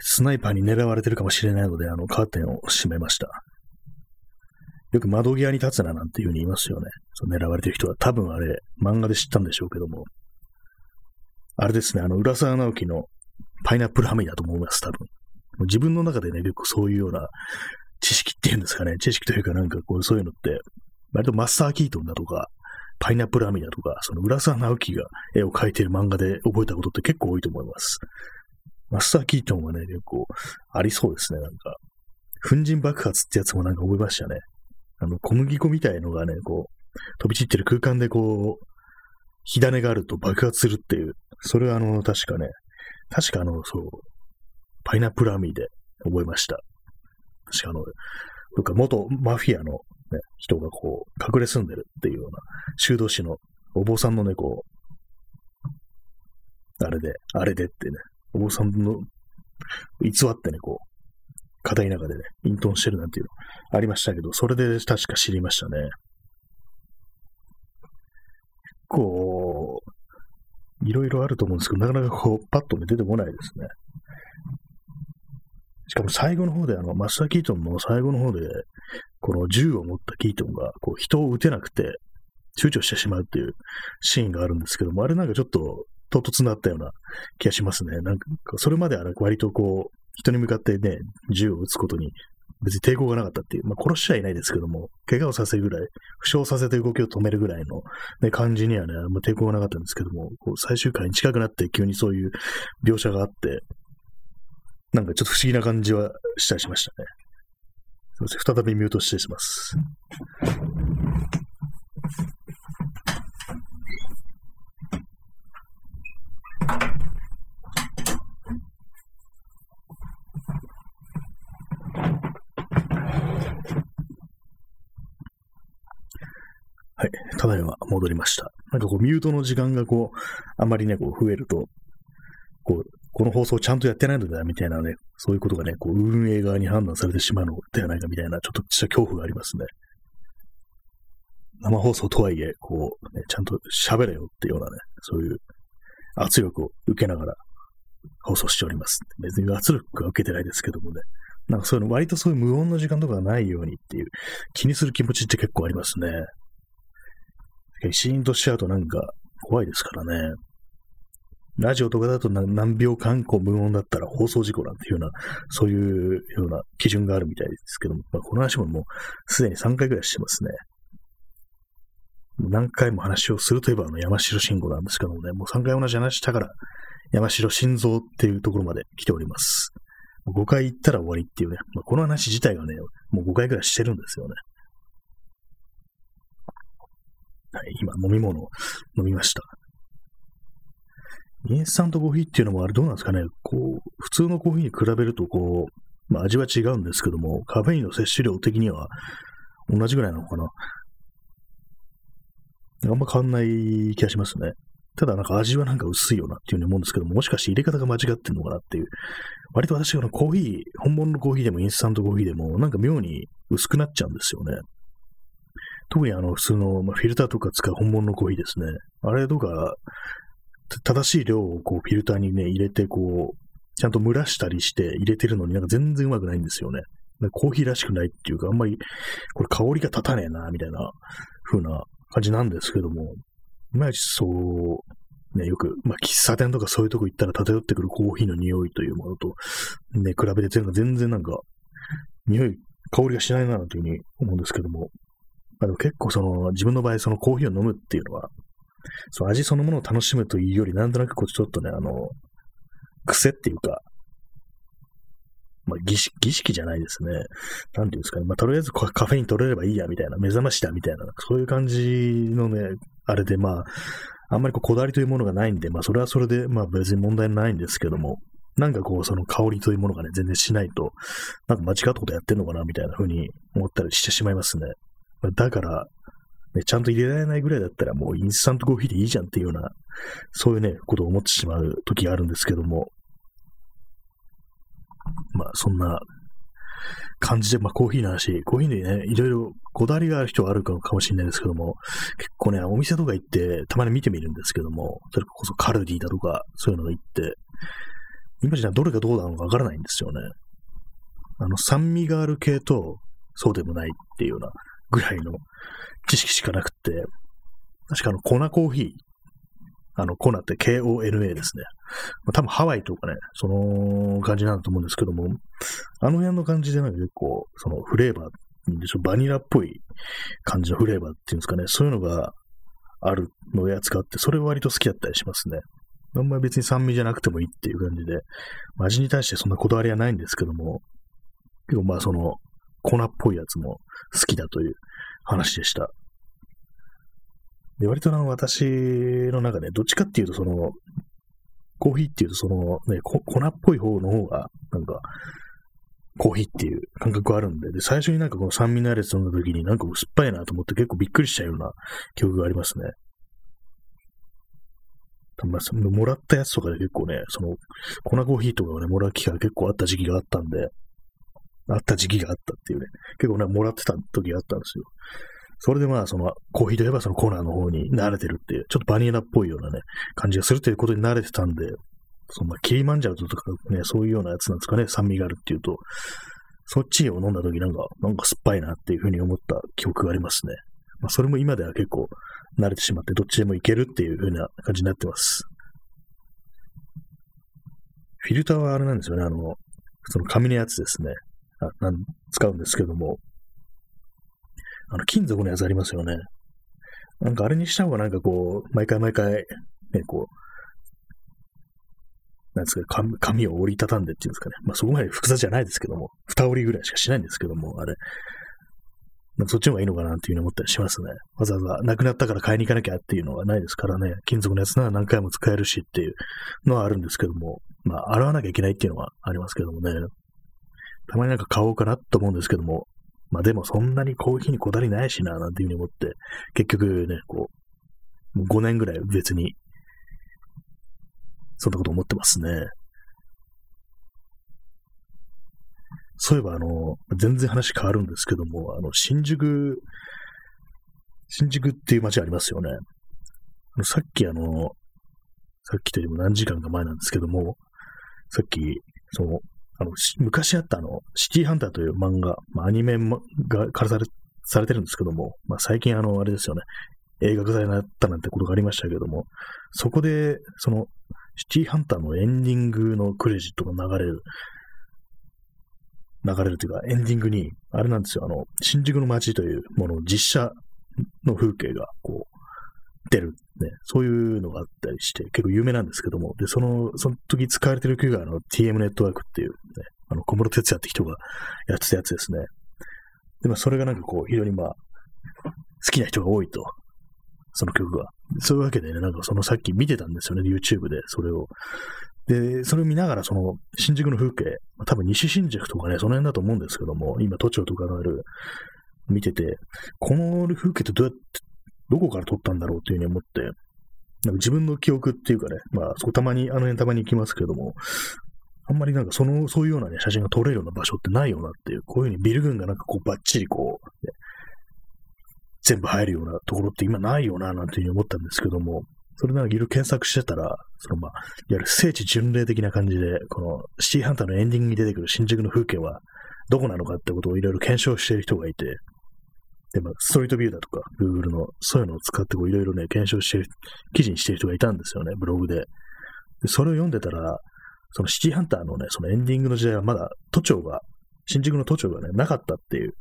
A: スナイパーに狙われてるかもしれないので、あの、カーテンを閉めました。よく窓際に立つななんていう風に言いますよね。その狙われてる人は多分あれ、漫画で知ったんでしょうけども。あれですね、あの、浦沢直樹のパイナップルハミだと思います、多分。自分の中でね、結構そういうような知識っていうんですかね、知識というかなんかこう、そういうのって、割とマスター・キートンだとか、パイナップルアミだとか、その浦沢直樹が絵を描いてる漫画で覚えたことって結構多いと思います。マスター・キートンはね、結構ありそうですね、なんか。粉塵爆発ってやつもなんか覚えましたね。あの、小麦粉みたいのがね、こう、飛び散ってる空間でこう、火種があると爆発するっていう、それはあの、確かね、確かあの、そう、パイナップルアミーで覚えました。確かあの、とか元マフィアの、ね、人がこう、隠れ住んでるっていうような、修道士のお坊さんのね、こう、あれで、あれでってね、お坊さんの偽ってね、こう、片田舎でね、隠遁してるなんていうのありましたけど、それで確か知りましたね。こう、いろいろあると思うんですけど、なかなかこう、パッと、出てこないですね。しかも最後の方で、あの、マスター・キートンの最後の方で、この銃を持ったキートンが、こう、人を撃てなくて、躊躇してしまうっていうシーンがあるんですけども、あれなんかちょっと、唐突になったような気がしますね。なんか、それまでは割とこう、人に向かってね、銃を撃つことに別に抵抗がなかったっていう、まあ、殺しちゃいないですけども、怪我をさせるぐらい、負傷させて動きを止めるぐらいの、ね、感じにはね、あんま抵抗がなかったんですけども、こう最終回に近くなって急にそういう描写があって、なんかちょっと不思議な感じはしたりしましたね。すみません。再びミュートしてします。はい。ただいま戻りました。なんかこう、ミュートの時間がこう、あまりね、こう、増えると、こう、この放送ちゃんとやってないのだ、みたいなね、そういうことがね、こう、運営側に判断されてしまうのではないかみたいな、ちょっとした恐怖がありますね。生放送とはいえ、こう、ね、ちゃんと喋れよっていうようなね、そういう圧力を受けながら放送しております。別に圧力は受けてないですけどもね。なんかそういうの、割とそういう無音の時間とかがないようにっていう、気にする気持ちって結構ありますね。シーンとしちゃうとなんか怖いですからね。ラジオとかだと何秒間こう無音だったら放送事故なんていうような、そういうような基準があるみたいですけども、まあ、この話ももうすでに3回ぐらいしてますね。何回も話をするといえばあの山城慎吾なんですけどもね、もう3回同じ話したから山城心臓っていうところまで来ております。5回行ったら終わりっていうね、まあ、この話自体がね、もう5回ぐらいしてるんですよね。はい、今飲み物を飲みました。インスタントコーヒーっていうのもあれどうなんですかね、こう、普通のコーヒーに比べると、こう、まあ味は違うんですけども、カフェインの摂取量的には同じぐらいなのかな。あんま変わんない気がしますね。ただなんか味はなんか薄いよなっていうふうに思うんですけども、もしかして入れ方が間違ってんのかなっていう。割と私はコーヒー、本物のコーヒーでもインスタントコーヒーでも、なんか妙に薄くなっちゃうんですよね。特にあの普通の、フィルターとか使う本物のコーヒーですね。あれとか、正しい量をこうフィルターにね、入れてこう、ちゃんと蒸らしたりして入れてるのになんか全然うまくないんですよね。コーヒーらしくないっていうか、あんまり、これ香りが立たねえな、みたいな風な感じなんですけども、いまいちそう、ね、よく、まあ、喫茶店とかそういうとこ行ったら漂ってくるコーヒーの匂いというものと、ね、比べて全然なんか、匂い、香りがしないな、というふうに思うんですけども、まあ、でも結構その、自分の場合そのコーヒーを飲むっていうのは、その味そのものを楽しむというより、なんとなくこうちょっとね、あの、癖っていうか、まあ、儀式、儀式じゃないですね。なんていうんですかね。まあ、とりあえずカフェイン取れればいいや、みたいな、目覚ましだ、みたいな、そういう感じのね、あれで、まあ、あんまりこう、こだわりというものがないんで、まあ、それはそれで、まあ、別に問題ないんですけども、なんかこう、その香りというものがね、全然しないと、なんか間違ったことやってんのかな、みたいな風に思ったりしてしまいますね。だから、ね、ちゃんと入れられないぐらいだったらもうインスタントコーヒーでいいじゃんっていうような、そういうね、ことを思ってしまう時があるんですけども、まあそんな感じで、まあコーヒーの話、コーヒーでね、いろいろこだわりがある人はあるかもしれないですけども、結構ね、お店とか行ってたまに見てみるんですけども、それこそカルディだとか、そういうのが行って、今じゃどれがどうなのかわからないんですよね。あの、酸味がある系と、そうでもないっていうようなぐらいの知識しかなくて、確かあの、粉コーヒー、あの、コナって KONA ですね。ま、多分ハワイとかね、その感じなんだと思うんですけども、あの辺の感じでなんか結構、そのフレーバー、バニラっぽい感じのフレーバーっていうんですかね、そういうのがあるのやつがあって、それ割と好きだったりしますね。あんまり別に酸味じゃなくてもいいっていう感じで、味に対してそんなこだわりはないんですけども、結構まあその粉っぽいやつも好きだという話でした。で、割とあの、私の中で、どっちかっていうと、その、コーヒーっていうと、その、ね、粉っぽい方の方が、なんか、コーヒーっていう感覚があるんで、で、最初になんかこの酸味のあるやつ飲んだ時になんか酸っぱいなと思って結構びっくりしちゃうような記憶がありますね。まあ、もらったやつとかで結構ね、その、粉コーヒーとかをね、もらう機会が結構あった時期があったんで、あった時期があったっていうね、結構ね、もらってた時があったんですよ。それでまあ、その、コーヒーといえばそのコーナーの方に慣れてるっていう、ちょっとバニラっぽいようなね、感じがするということに慣れてたんで、その、キリマンジャロとかね、そういうようなやつなんですかね、酸味があるっていうと、そっちを飲んだ時なんか、なんか酸っぱいなっていうふうに思った記憶がありますね。まあ、それも今では結構慣れてしまって、どっちでもいけるっていうふうな感じになってます。フィルターはあれなんですよね、あの、その紙のやつですね。あなん使うんですけども、あの、金属のやつありますよね。なんかあれにした方がなんかこう、毎回毎回、ね、こう、なんですか、紙を折りたたんでっていうんですかね。まあそこまで複雑じゃないですけども、二折りぐらいしかしないんですけども、あれ。なそっちの方がいいのかなっていうふうに思ったりしますね。わざわざなくなったから買いに行かなきゃっていうのはないですからね。金属のやつなら何回も使えるしっていうのはあるんですけども、まあ洗わなきゃいけないっていうのはありますけどもね。たまになんか買おうかなと思うんですけども、まあでもそんなにコーヒーにこだわりないしな、なんていうふうに思って、結局ね、こう、もう5年ぐらい別に、そんなこと思ってますね。そういえば、あの、全然話変わるんですけども、あの、新宿、新宿っていう街ありますよね。さっきあの、さっきというよりも何時間か前なんですけども、さっき、その、あの、昔あったあの、シティハンターという漫画、まあ、アニメがからされされてるんですけども、まあ、最近あの、あれですよね、映画化されなったなんてことがありましたけども、そこで、その、シティハンターのエンディングのクレジットが流れる、流れるというか、エンディングに、あれなんですよ、あの、新宿の街というもの実写の風景が、こう、出る、ね、そういうのがあったりして、結構有名なんですけども、で、その、その時使われてる曲が、あの、TM ネットワークっていう、ね、あの、小室哲也って人がやってたやつですね。で、まあ、それがなんかこう、非常にまあ、好きな人が多いと。その曲が。そういうわけでね、なんかそのさっき見てたんですよね、YouTube で、それを。で、それを見ながら、その、新宿の風景、多分西新宿とかね、その辺だと思うんですけども、今、都庁とかがある、見てて、この風景ってどうやってどこから撮ったんだろうっていうふうに思って、なんか自分の記憶っていうかね、まあ、そこたまに、あの辺たまに行きますけども、あんまりなんかその、そういうようなね、写真が撮れるような場所ってないよなっていう、こういうふうにビル群がなんかこうバッチリこう、ね、全部入るようなところって今ないよな、なんていうふうに思ったんですけども、それならいろいろ検索してたら、そのまあ、いわゆる聖地巡礼的な感じで、このシティハンターのエンディングに出てくる新宿の風景はどこなのかってことをいろいろ検証している人がいて、で、まあ、ストリートビューだとか、Google の、そういうのを使ってこういろいろね、検証してる、記事にしてる人がいたんですよね、ブログで。で、それを読んでたら、そのシティハンターのね、そのエンディングの時代はまだ都庁が、新宿の都庁がね、なかったっていう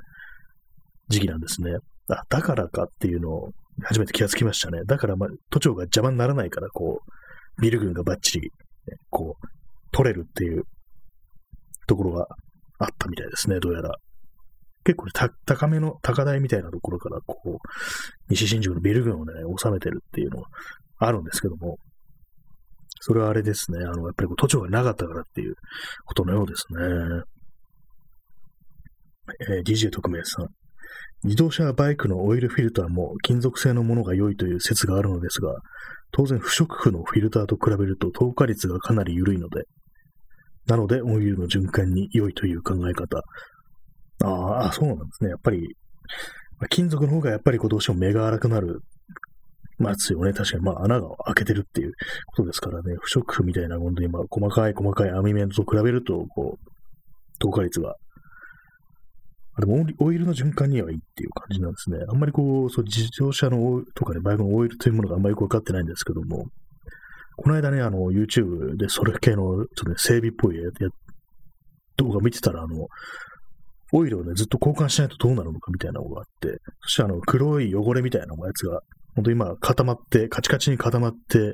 A: 時期なんですね。あ、だからかっていうのを初めて気がつきましたね。だから、まあ、都庁が邪魔にならないから、こう、ビル群がバッチリ、ね、こう、取れるっていうところがあったみたいですね、どうやら。結構、高めの高台みたいなところから、こう、西新宿のビル群をね、収めてるっていうのがあるんですけども、それはあれですね、あの、やっぱり都庁がなかったからっていうことのようですね。えー、DJ 特命さん。自動車やバイクのオイルフィルターも金属製のものが良いという説があるのですが、当然不織布のフィルターと比べると透過率がかなり緩いので、なのでオイルの循環に良いという考え方。ああ、そうなんですね。やっぱり、まあ金属の方がやっぱりこうどうしても目が荒くなる末をね、確かにまあ穴が開けてるっていうことですからね、不織布みたいな、本当にまあ細かい細かい網目と比べると、こう、透過率があでもオイルの循環にはいいっていう感じなんですね。あんまりこう、そう自動車のとかね、バイクのオイルというものがあんまり分かってないんですけども、この間ね、あの、YouTube でそれ系の、ちょっとね、整備っぽいや動画見てたら、あの、オイルをね、ずっと交換しないとどうなるのかみたいなのがあって、そしてあの、黒い汚れみたいなやつが、本当に今固まって、カチカチに固まって、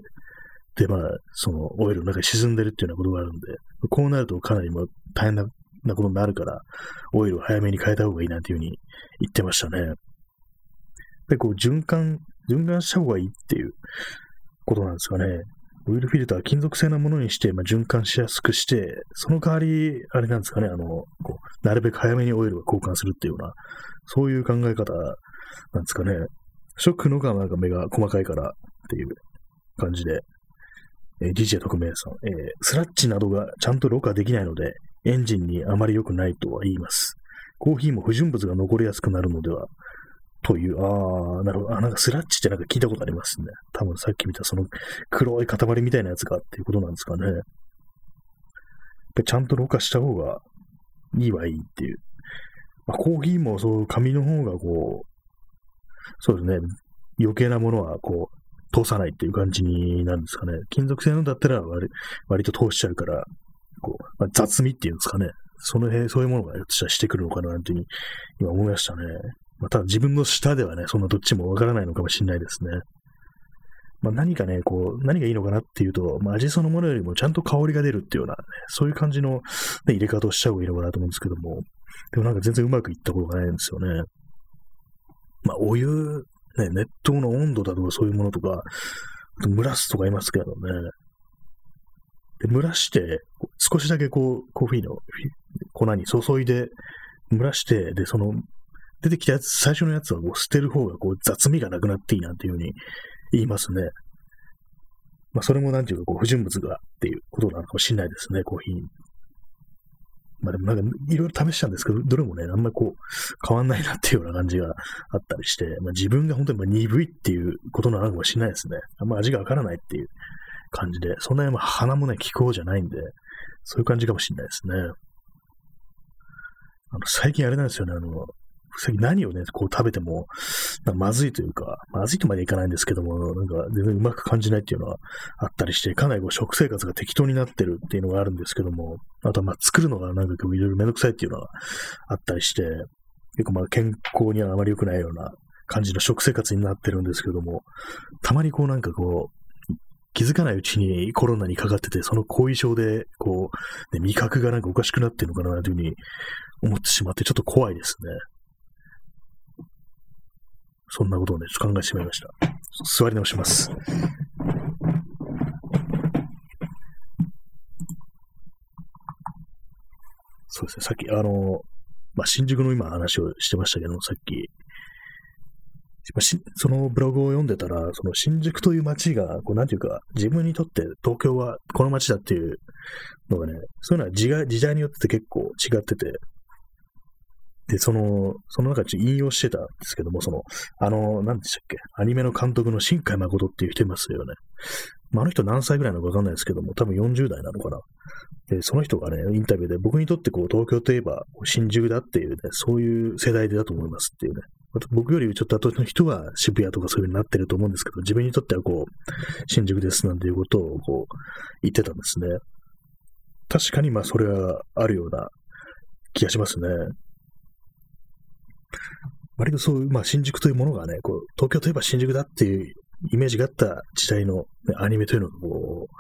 A: で、まあ、そのオイルの中に沈んでるっていうようなことがあるんで、こうなるとかなりも大変なことになるから、オイルを早めに変えた方がいいなんていうふうに言ってましたね。で、こう、循環、循環した方がいいっていうことなんですかね。オイルフィルターは、金属製なものにして、まあ、循環しやすくして、その代わり、あれなんですかね、あの、こう、なるべく早めにオイルを交換するっていうような、そういう考え方なんですかね。ショックのがなんか目が細かいからっていう感じで、えー、DJ 特命さん、えー、スラッチなどがちゃんとろ過できないので、エンジンにあまり良くないとは言います。コーヒーも不純物が残りやすくなるのではという、ああ、なるほど。あ、なんかスラッチってなんか聞いたことありますね。多分さっき見たその黒い塊みたいなやつがっていうことなんですかね。ちゃんとろ過した方がいいはいいっていう。まあ、コーヒーもそう、紙の方がこう、そうですね、余計なものはこう、通さないっていう感じになんですかね。金属製のだったら割割と通しちゃうから、こう、まあ、雑味っていうんですかね。その辺、そういうものがしてくるのかななんていうふうに今思いましたね。まあ、ただ自分の舌ではね、そんなどっちもわからないのかもしれないですね。まあ、何かね、こう、何がいいのかなっていうと、まあ、味そのものよりもちゃんと香りが出るっていうような、ね、そういう感じの、ね、入れ方をしちゃう方がいいのかなと思うんですけども、でもなんか全然うまくいったことがないんですよね。まあ、お湯、ね、熱湯の温度だとかそういうものとか、蒸らすとか言いますけどね、で、蒸らして、少しだけこう、コーヒーの粉に注いで、蒸らして、で、その、出てきたやつ、最初のやつはこう捨てる方がこう雑味がなくなっていいなんていうふうに言いますね。まあ、それもなんていうか、こう、不純物がっていうことなのかもしれないですね、コーヒー。まあでもなんか、いろいろ試したんですけど、どれもね、あんまりこう、変わんないなっていうような感じがあったりして、まあ、自分が本当に鈍いっていうことなのかもしれないですね。あんま味がわからないっていう感じで、そんなにまあ鼻もね、気候じゃないんで、そういう感じかもしれないですね。あの、最近あれなんですよね、あの、何をね、こう食べても、まずいというか、まずいとまでいかないんですけども、なんか全然うまく感じないっていうのはあったりして、かなりこう食生活が適当になってるっていうのがあるんですけども、あとはまあ作るのがなんかいろいろめんどくさいっていうのがあったりして、結構まあ健康にはあまり良くないような感じの食生活になってるんですけども、たまにこうなんかこう、気づかないうちにコロナにかかってて、その後遺症で、こう、ね、味覚がなんかおかしくなってるのかなというふうに思ってしまって、ちょっと怖いですね。そんなことをね、ちょっと考えてしまいました。座り直します。そうですね、さっき、あの、まあ、新宿の今話をしてましたけども、さっき、そのブログを読んでたら、その新宿という街が、こう、なんていうか、自分にとって東京はこの街だっていうのがね、そういうのは時代時代によって結構違ってて、で、その、その中で引用してたんですけども、その、あの、何でしたっけ、アニメの監督の新海誠っていう人いますよね。まあ、あの人何歳ぐらいなのかわかんないですけども、多分40代なのかな。で、その人がね、インタビューで僕にとってこう、東京といえば新宿だっていうね、そういう世代でだと思いますっていうね。僕よりちょっと後の人は渋谷とかそういう風になってると思うんですけど、自分にとってはこう、新宿ですなんていうことをこう、言ってたんですね。確かにまあそれはあるような気がしますね。割とそういう、まあ新宿というものがね、こう、東京といえば新宿だっていうイメージがあった時代の、ね、アニメというのがこう、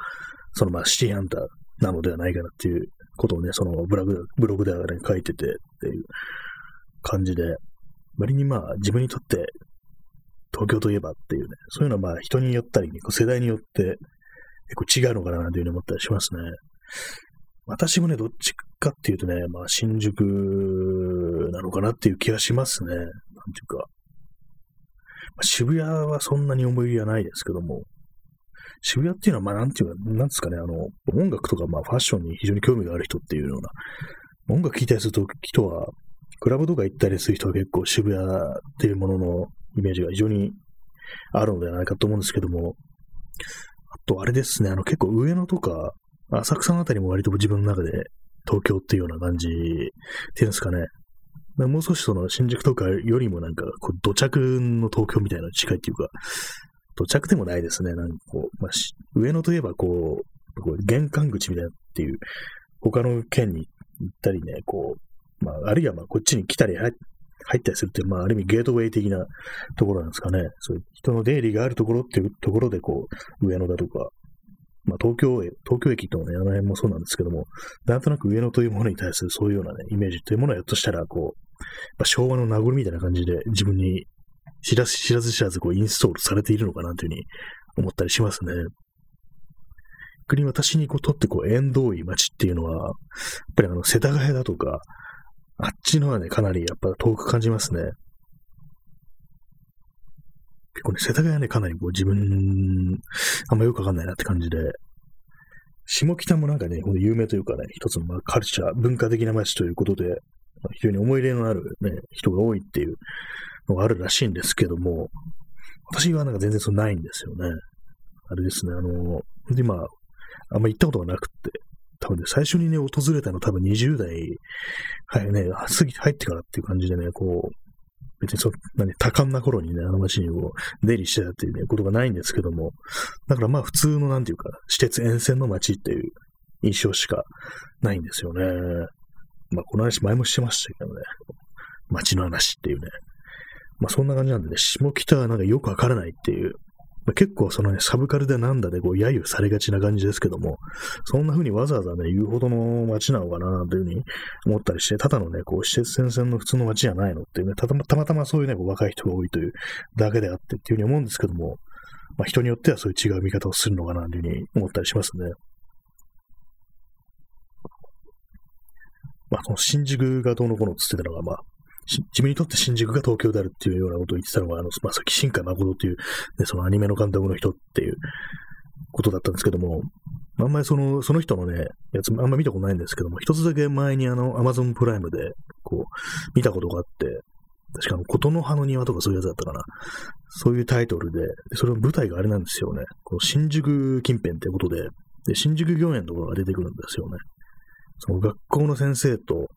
A: そのまあシティハンターなのではないかなっていうことをね、そのブログブログではね、書いててっていう感じで、割にまあ自分にとって東京といえばっていうね、そういうのはまあ人によったり、世代によって結構違うのかななんていうふうに思ったりしますね。私もね、どっちかっていうとね、まあ新宿なのかなっていう気がしますね。なんていうか。まあ、渋谷はそんなに思い入れはないですけども、渋谷っていうのは、まあ、なんていうか、なんですかね、あの、音楽とか、まあ、ファッションに非常に興味がある人っていうような、音楽聴いたりする人は、クラブとか行ったりする人は結構渋谷っていうもののイメージが非常にあるのではないかと思うんですけども、あとあれですね、あの結構上野とか、浅草のあたりも割と自分の中で東京っていうような感じっていうんですかね。まあもう少しその新宿とかよりもなんか、こう、土着の東京みたいな近いっていうか、土着でもないですね。なんかこう、まあ、上野といえばこう、こう玄関口みたいなっていう、他の県に行ったりね、こう、まあ、あるいはまあこっちに来たり入ったりするっていう、まあ、ある意味ゲートウェイ的なところなんですかね。そういう人の出入りがあるところっていうところで、こう、上野だとか、まあ、東京、東京駅とね、あの辺もそうなんですけども、なんとなく上野というものに対するそういうようなね、イメージというものはひょっとしたら、こう、昭和の名残みたいな感じで自分に知らず知らず知らずこうインストールされているのかなというふうに思ったりしますね。逆に私にこうとってこう縁遠い街っていうのは、やっぱりあの世田谷だとか、あっちのはね、かなりやっぱ遠く感じますね。結構ね、世田谷はね、かなりこう自分、あんまよくわかんないなって感じで、下北もなんかね、有名というかね、一つのまあカルチャー、文化的な街ということで、まあ非常に思い入れのあるね、人が多いっていうのがあるらしいんですけども、私はなんか全然そのないんですよね。あれですね、あの、で、まあ、あんま行ったことがなくって、多分ね、最初にね、訪れたの多分20代、はいね、過ぎて入ってからっていう感じでね、こう、別にそ、何、多感な頃にね、あの街にこう、出入りしてたっていうね、ことがないんですけども、だからまあ普通のなんていうか、私鉄沿線の街っていう印象しかないんですよね。まあこの話前もしてましたけどね、街の話っていうね。まあそんな感じなんでね、下北はなんかよくわからないっていうまあ、結構そのね、サブカルでなんだでこう、揶揄されがちな感じですけども、そんな風にわざわざね、言うほどの街なのかな、という風に思ったりして、ただのね、こう、施設戦線の普通の街じゃないのっていうね、たまたまたまそういうね、こう若い人が多いというだけであってっていう風に思うんですけども、まあ、人によってはそういう違う見方をするのかな、という風に思ったりしますね。まあ、その新宿がどうのこうのつってたのが、まあ、自分にとって新宿が東京であるっていうようなことを言ってたのが、あの、まあ、さっき新海誠っていう、ね、そのアニメの監督の人っていうことだったんですけども、あんまりその、その人のね、やつ、あんま見たことないんですけども、一つだけ前にあの、アマゾンプライムで、こう、見たことがあって、確かあの、琴の葉の庭とかそういうやつだったかな。そういうタイトルで、それの舞台があれなんですよね。この新宿近辺ってことで、で、新宿御苑とかが出てくるんですよね。その学校の先生と、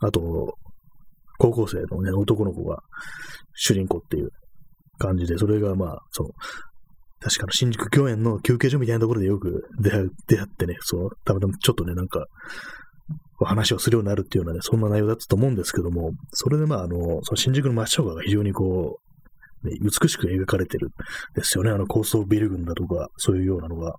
A: あと、高校生のね、男の子が主人公っていう感じで、それがまあ、その、確かの新宿御苑の休憩所みたいなところでよく出会出会ってね、その、たまたまちょっとね、なんか、話をするようになるっていうようなね、そんな内容だったと思うんですけども、それでまあ、あの、その新宿の街とかが非常にこう、ね、美しく描かれてるんですよね。あの高層ビル群だとか、そういうようなのが。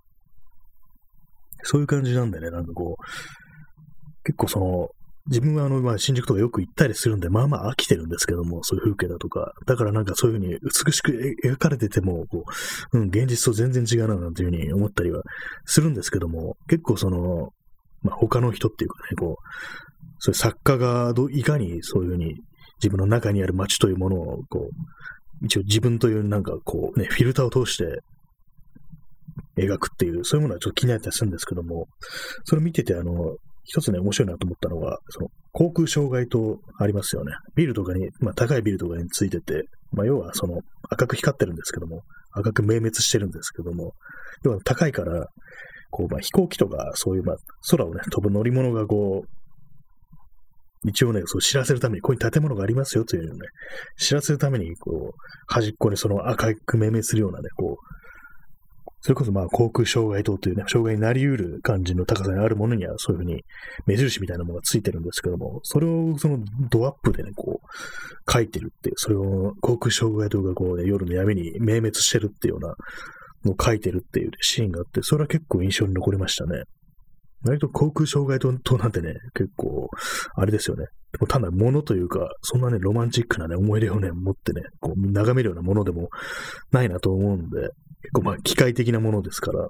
A: そういう感じなんでね、なんかこう、結構その、自分はあの、まあ、新宿とかよく行ったりするんで、まあまあ飽きてるんですけども、そういう風景だとか。だからなんかそういう風に美しく描かれてても、こう、うん、現実と全然違うな、なんていう風に思ったりはするんですけども、結構その、まあ他の人っていうかね、こう、そういう作家がどいかにそういう風に自分の中にある街というものを、こう、一応自分というなんかこうね、フィルターを通して描くっていう、そういうものはちょっと気になったりするんですけども、それ見てて、あの、一つね、面白いなと思ったのが、その、航空障害灯ありますよね。ビルとかに、まあ、高いビルとかについてて、まあ、要はその、赤く光ってるんですけども、赤く明滅してるんですけども、要は高いから、こう、まあ、飛行機とか、そういう、まあ、空をね、飛ぶ乗り物がこう、一応ね、そう知らせるために、ここに建物がありますよというね、知らせるために、こう、端っこにその赤く明滅するようなね、こう、それこそまあ航空障害灯というね、障害になり得る感じの高さにあるものにはそういうふうに目印みたいなものがついてるんですけども、それをそのドアップでね、こう書いてるっていう、それを航空障害灯がこうね、夜の闇に明滅してるっていうようなのを書いてるっていうシーンがあって、それは結構印象に残りましたね。割と航空障害灯なんてね、結構、あれですよね。でも単なるものというか、そんなね、ロマンチックなね、思い出をね、持ってね、こう、眺めるようなものでもないなと思うんで、結構まあ機械的なものですから、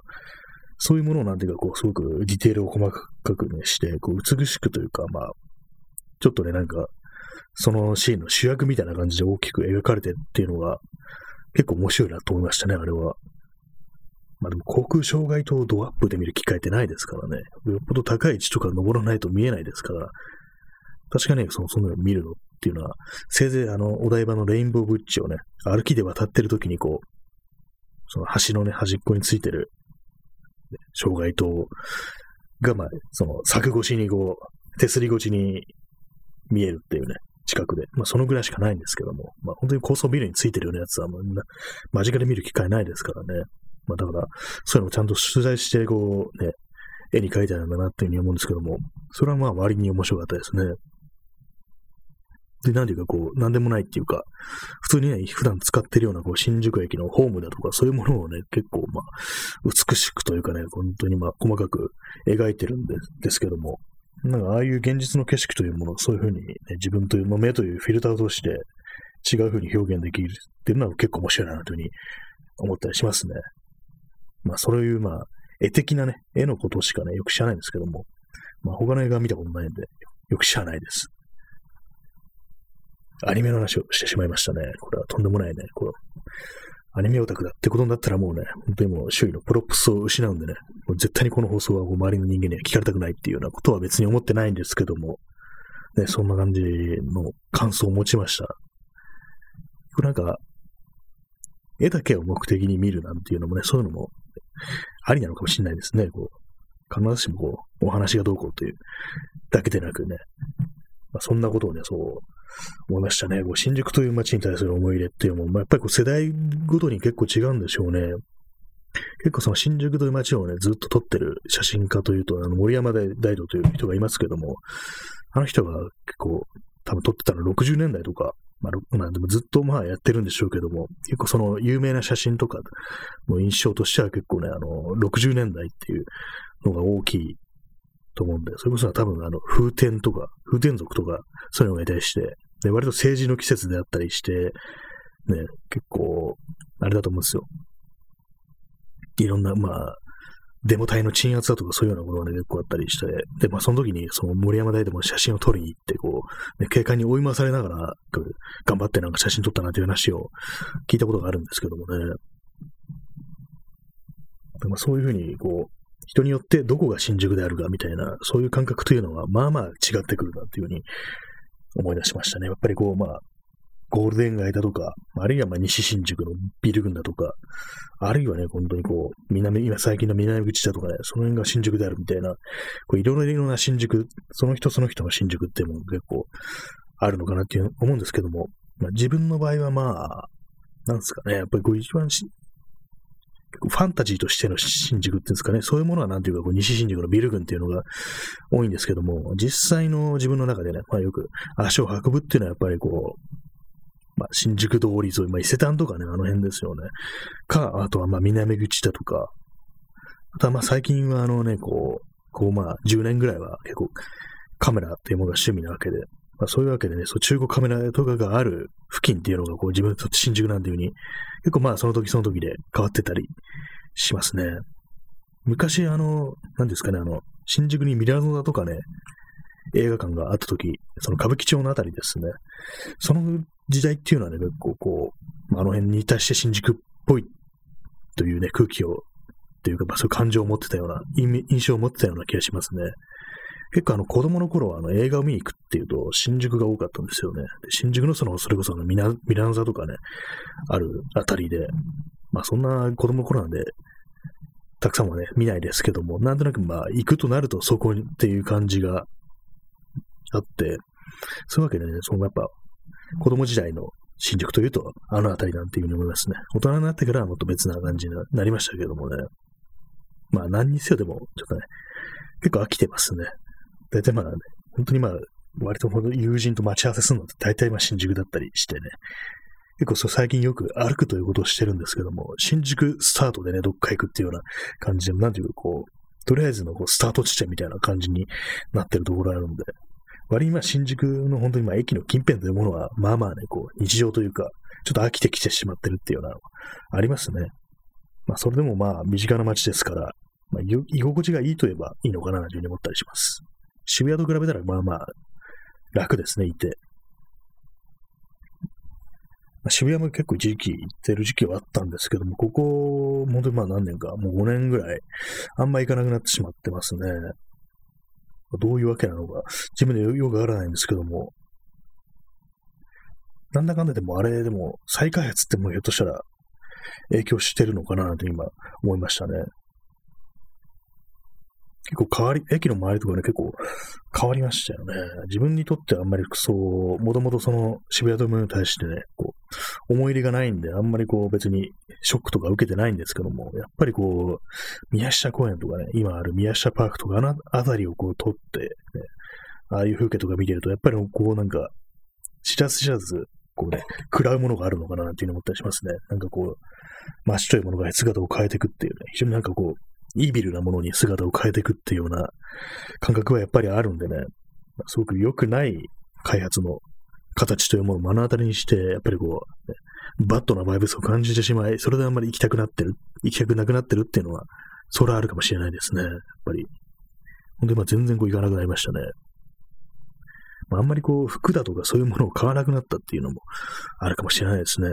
A: そういうものをなんていうか、こう、すごくディテールを細かくね、して、こう、美しくというか、まあ、ちょっとね、なんか、そのシーンの主役みたいな感じで大きく描かれてっていうのが、結構面白いなと思いましたね、あれは。まあでも航空障害灯をドアップで見る機会ってないですからね。よっぽど高い位置とか登らないと見えないですから。確かにその、そのように見るのっていうのは、せいぜいあの、お台場のレインボーブッジをね、歩きで渡ってる時にこう、その橋のね、端っこについてる、障害灯が、まあ、その柵越しにこう、手すり越しに見えるっていうね、近くで。まあ、そのぐらいしかないんですけども、まあ、本当に高層ビルについてるようなやつは、もう間近で見る機会ないですからね。まあ、だから、そういうのをちゃんと取材して、こう、ね、絵に描いてあるんだなっていうふうに思うんですけども、それはまあ割に面白かったですね。で、なんていうかこう、なんでもないっていうか、普通にね、普段使ってるようなこう、新宿駅のホームだとか、そういうものをね、結構まあ、美しくというかね、本当にまあ、細かく描いてるんでですけども、なんかああいう現実の景色というものをそういうふうに、ね、自分という、まあ、目というフィルターを通して違うふうに表現できるっていうのは結構面白いなというふうに思ったりしますね。まあ、そういうまあ、絵的なね、絵のことしかね、よく知らないんですけども、まあ、他の映画は見たことないんで、よく知らないです。アニメの話をしてしまいましたね。これはとんでもないね。これアニメオタクだってことになったらもうね、本当にもう周囲のプロップスを失うんでね、もう絶対にこの放送はこう周りの人間には聞かれたくないっていうようなことは別に思ってないんですけども、ね、そんな感じの感想を持ちました。これなんか、絵だけを目的に見るなんていうのもね、そういうのもありなのかもしれないですね。こう必ずしもこう、お話がどうこうというだけでなくね、まあ、そんなことをね、そう思いましたね。こう新宿という街に対する思い入れっていうのも、まあ、やっぱりこう世代ごとに結構違うんでしょうね。結構その新宿という街をね、ずっと撮ってる写真家というと、あの森山大道という人がいますけども、あの人が結構多分撮ってたの60年代とか、まあ、まあ、でもずっとまあやってるんでしょうけども、結構その有名な写真とかの印象としては結構ね、あの、60年代っていうのが大きいと思うんで、それこそ多分あの、風天とか、風天族とか、そういうのがいたりして、で、割と政治の季節であったりして、ね、結構、あれだと思うんですよ。いろんな、まあ、デモ隊の鎮圧だとかそういうようなものがね、結構あったりして、で、まあ、その時に、その森山大でも写真を撮りに行って、こう、ね、警官に追い回されながら、頑張ってなんか写真撮ったなという話を聞いたことがあるんですけどもね。まあ、そういうふうに、こう、人によってどこが新宿であるかみたいな、そういう感覚というのは、まあまあ違ってくるなというふうに思い出しましたね。やっぱりこう、まあ、ゴールデン街だとか、あるいはま西新宿のビル群だとか、あるいはね、本当にこう、南、今最近の南口だとかね、その辺が新宿であるみたいな、こういろいろな新宿、その人その人の新宿っていうのも結構あるのかなっていう思うんですけども、まあ、自分の場合はまあ、なんですかね、やっぱりこう一番ファンタジーとしての新宿っていうんですかね、そういうものはなんていうか、こう西新宿のビル群っていうのが多いんですけども、実際の自分の中でね、まあよく足を運ぶっていうのはやっぱりこう、まあ、新宿通り沿い、まあ、伊勢丹とかね、あの辺ですよね。か、あとはまあ南口だとか、あとはまあ最近はあのね、こう、こうまあ10年ぐらいは結構カメラっていうものが趣味なわけで、まあ、そういうわけでね、そう中古カメラとかがある付近っていうのがこう自分と新宿なんていう風に、結構まあその時その時で変わってたりしますね。昔あの、何ですかね、あの、新宿にミラノだとかね、映画館があった時、その歌舞伎町のあたりですね。その時代っていうのはね、結構こう、あの辺に対して新宿っぽいというね、空気を、というか、まあ、そういう感情を持ってたような、印象を持ってたような気がしますね。結構あの子供の頃はあの映画を見に行くっていうと新宿が多かったんですよね。で新宿のその、それこそあのミラミラノ座とかね、あるあたりで、まあそんな子供の頃なんで、たくさんはね、見ないですけども、なんとなくまあ行くとなるとそこにっていう感じがあって、そういうわけでね、そのやっぱ子供時代の新宿というと、あの辺りなんていうふうに思いますね。大人になってからはもっと別な感じになりましたけどもね。まあ何にせよでも、ちょっとね、結構飽きてますね。大体まあね、本当にまあ、割と友人と待ち合わせするのって大体まあ新宿だったりしてね、結構そう最近よく歩くということをしてるんですけども、新宿スタートでね、どっか行くっていうような感じで、なんていうかこう、とりあえずのこうスタート地点みたいな感じになってるところあるんで、割に今新宿の本当にまあ駅の近辺というものは、まあまあね、こう、日常というか、ちょっと飽きてきてしまってるっていうようなのありますね。まあそれでもまあ身近な街ですから、まあ、居心地がいいと言えばいいのかなというふうに思ったりします。渋谷と比べたらまあまあ楽ですね、いて。あ、渋谷も結構一時期行ってる時期はあったんですけども、ここ、本当にまあ何年か、もう5年ぐらい、あんま行かなくなってしまってますね。どういうわけなのか、自分でよくわからないんですけども、なんだかんだでもあれでも再開発ってもうひょっとしたら影響してるのかなって今思いましたね。結構変わり、駅の周りとかね、結構変わりましたよね。自分にとってはあんまりそう、もともとその渋谷ドームに対してね、こう、思い入れがないんで、あんまりこう別にショックとか受けてないんですけども、やっぱりこう、宮下公園とかね、今ある宮下パークとかあの辺りをこう撮って、ね、ああいう風景とか見てると、やっぱりこうなんか、知らず知らず、こうね、食らうものがあるのかなっていうふうに思ったりしますね。なんかこう、真っ白いものが姿を変えていくっていうね、非常になんかこう、イービルなものに姿を変えていくっていうような感覚はやっぱりあるんでね、すごく良くない開発の形というものを目の当たりにして、やっぱりこう、ね、バットなバイブスを感じてしまい、それであんまり行きたくなってる、行きたくなくなってるっていうのは、それはあるかもしれないですね。やっぱり。ほんで、まあ全然こう行かなくなりましたね。ま、あんまりこう、服だとかそういうものを買わなくなったっていうのもあるかもしれないですね。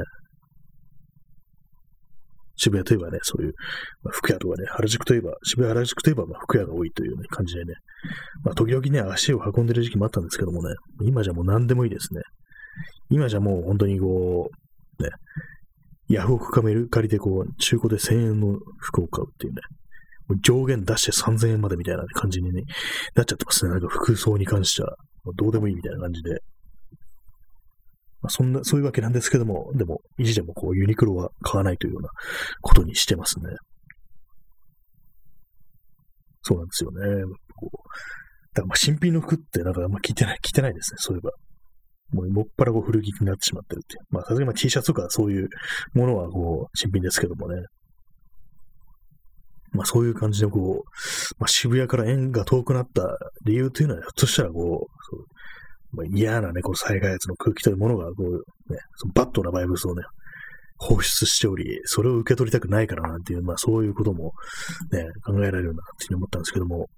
A: 渋谷といえばね、そういう、まあ、服屋とかね、原宿といえば、渋谷原宿といえば、まあ、服屋が多いという、ね、感じでね、まあ、時々ね、足を運んでる時期もあったんですけどもね、今じゃもう何でもいいですね。今じゃもう本当にこう、ね、ヤフオクカメル借りてこう、中古で1000円の服を買うっていうね、上限出して3000円までみたいな感じに、ね、なっちゃってますね。なんか服装に関しては。どうでもいいみたいな感じで。まあ、そんな、そういうわけなんですけども、でも、意地でもこう、ユニクロは買わないというようなことにしてますね。そうなんですよね。こうだからまあ新品の服ってなんかあんま着てない、着てないですね、そういえば。もう、もっぱらこう古着になってしまってるっていう。まあ、さすがに T シャツとかそういうものはこう、新品ですけどもね。まあ、そういう感じでこう、まあ、渋谷から縁が遠くなった理由というのは、ひょっとしたらこう、まあ、嫌なね、こう災害圧の空気というものが、こう、ね、そのバットなバイブスをね、放出しており、それを受け取りたくないからなんていう、まあそういうこともね、考えられるなっていうふうに思ったんですけども、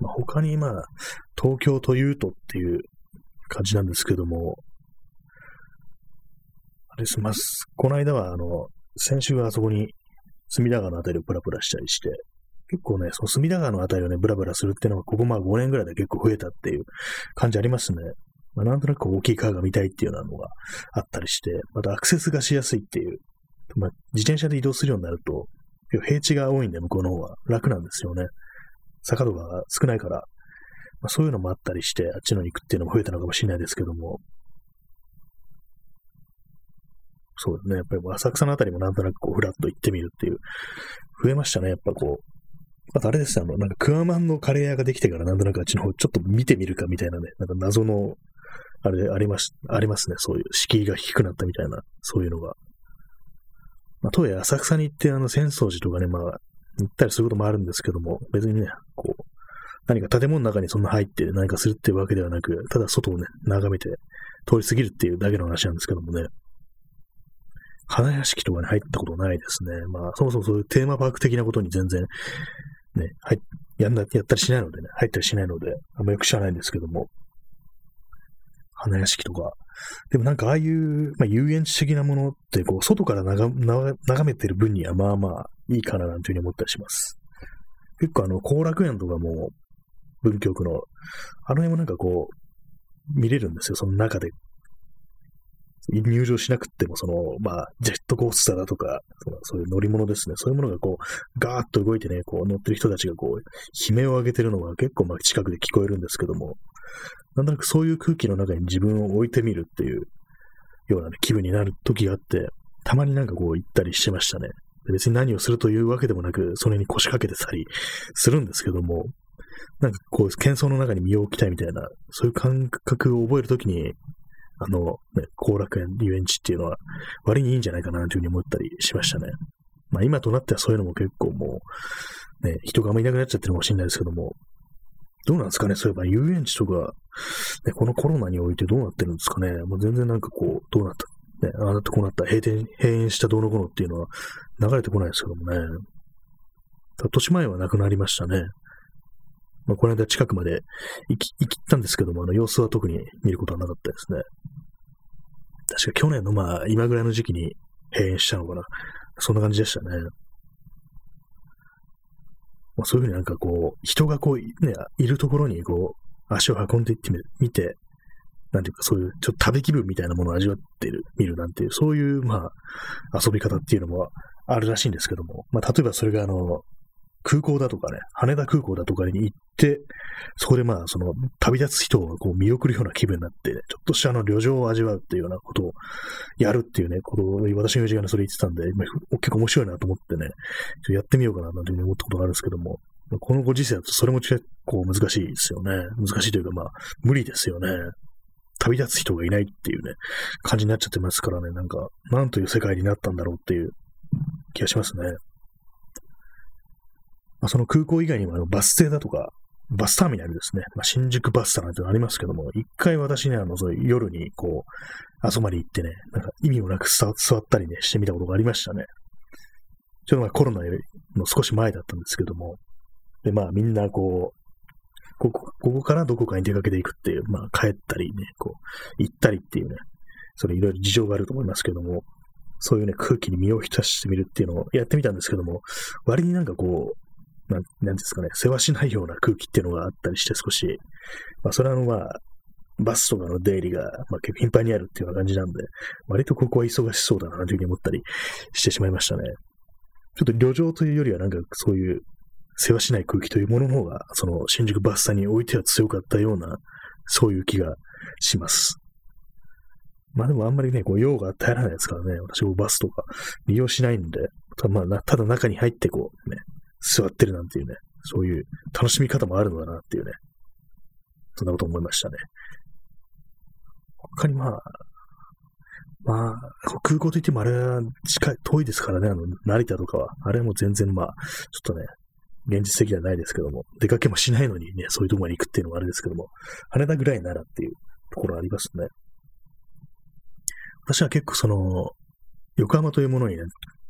A: まあ、他にまあ、東京というとっていう感じなんですけども、あれす、まあ、この間はあの、先週はあそこに隅田川のあたりをプラプラしたりして、結構ね、その隅田川のあたりをね、ブラブラするっていうのが、ここまあ5年ぐらいで結構増えたっていう感じありますね。まあ、なんとなく大きい川が見たいっていうようなのがあったりして、またアクセスがしやすいっていう、まあ、自転車で移動するようになると、平地が多いんで、向こうの方は楽なんですよね。坂とかが少ないから、まあ、そういうのもあったりして、あっちの行くっていうのも増えたのかもしれないですけども、そうですね。やっぱり浅草のあたりもなんとなくこう、ふらっと行ってみるっていう、増えましたね、やっぱこう。あとあれですあの、なんかクワマンのカレー屋ができてからなんとなくあっちの方ちょっと見てみるかみたいなね、なんか謎のあれあります、ありますね。そういう敷居が低くなったみたいな、そういうのが。まあ、とはいえ浅草に行って、あの、浅草寺とかね、まあ、行ったりすることもあるんですけども、別にね、こう、何か建物の中にそんな入って何かするっていうわけではなく、ただ外をね、眺めて通り過ぎるっていうだけの話なんですけどもね。花屋敷とかに入ったことないですね。まあ、そもそもそういうテーマパーク的なことに全然、ね、はい、やんな、やったりしないのでね、入ったりしないので、あんまよく知らないんですけども。花屋敷とか。でもなんかああいう、まあ、遊園地的なものって、こう、外から眺めてる分にはまあまあいいかななんていうふうに思ったりします。結構あの、後楽園とかも、文京区の、あの辺もなんかこう、見れるんですよ、その中で。入場しなくても、その、まあ、ジェットコースターだとか、そういう乗り物ですね。そういうものがこう、ガーッと動いてね、こう乗ってる人たちがこう、悲鳴を上げてるのが結構まあ近くで聞こえるんですけども、なんとなくそういう空気の中に自分を置いてみるっていうような、ね、気分になる時があって、たまになんかこう行ったりしてましたね。別に何をするというわけでもなく、それに腰掛けてたりするんですけども、なんかこう、喧騒の中に身を置きたいみたいな、そういう感覚を覚えるときに、あの、ね、後楽園遊園地っていうのは割にいいんじゃないかなというふうに思ったりしましたね。まあ今となってはそういうのも結構もう、ね、人があんまりいなくなっちゃってるかもしれないですけども、どうなんですかね？そういえば遊園地とか、ね、このコロナにおいてどうなってるんですかね？もう全然なんかこう、どうなった、ね、ああなってこうなった、閉店、閉園したどうのこうのっていうのは流れてこないですけどもね。年前はなくなりましたね。まあ、この間近くまで行き、行ったんですけども、あの様子は特に見ることはなかったですね。確か去年のまあ、今ぐらいの時期に閉園したのかな。そんな感じでしたね。まあ、そういうふうになんかこう、人がこう、ね、いるところにこう、足を運んでいってみて、なんていうかそういう、ちょっと食べ気分みたいなものを味わってる、見るなんていう、そういう、まあ、遊び方っていうのもあるらしいんですけども、まあ、例えばそれがあの、空港だとかね、羽田空港だとかに行って、そこでまあ、その、旅立つ人をこう見送るような気分になって、ちょっとしたあの、旅情を味わうっていうようなことをやるっていうね、ことを、私の友人がね、それ言ってたんで、結構面白いなと思ってね、やってみようかななんて思ったことがあるんですけども、このご時世だとそれも結構難しいですよね。難しいというか、まあ、無理ですよね。旅立つ人がいないっていうね、感じになっちゃってますからね、なんか、なんという世界になったんだろうっていう気がしますね。まあ、その空港以外にもあのバス停だとか、バスターミナルですね。まあ、新宿バスターなんてのありますけども、一回私ね、あの、そういう夜にこう、あそまで行ってね、なんか意味もなく座ったりね、してみたことがありましたね。ちょっとまあコロナの少し前だったんですけども、で、まあみんなこう、ここ、ここからどこかに出かけていくっていう、まあ帰ったりね、こう、行ったりっていうね、それいろいろ事情があると思いますけども、そういうね、空気に身を浸してみるっていうのをやってみたんですけども、割になんかこう、なん、なんですかね、世話しないような空気っていうのがあったりして少し、まあそれはあのまあ、バスとかの出入りが、まあ、結構頻繁にあるっていうような感じなんで、割とここは忙しそうだなというふうに思ったりしてしまいましたね。ちょっと旅情というよりはなんかそういう世話しない空気というものの方が、その新宿バスタにおいては強かったような、そういう気がします。まあでもあんまりね、こう用が与えられないですからね、私もバスとか利用しないんで、ただまあ、ただ中に入ってこう、座ってるなんていうね、そういう楽しみ方もあるのだなっていうね、そんなこと思いましたね。他にまあ、まあ、空港といってもあれは近い、遠いですからね、あの、成田とかは。あれも全然まあ、ちょっとね、現実的ではないですけども、出かけもしないのにね、そういうところに行くっていうのもあれですけども、羽田ぐらいならっていうところありますね。私は結構その、横浜というものにね、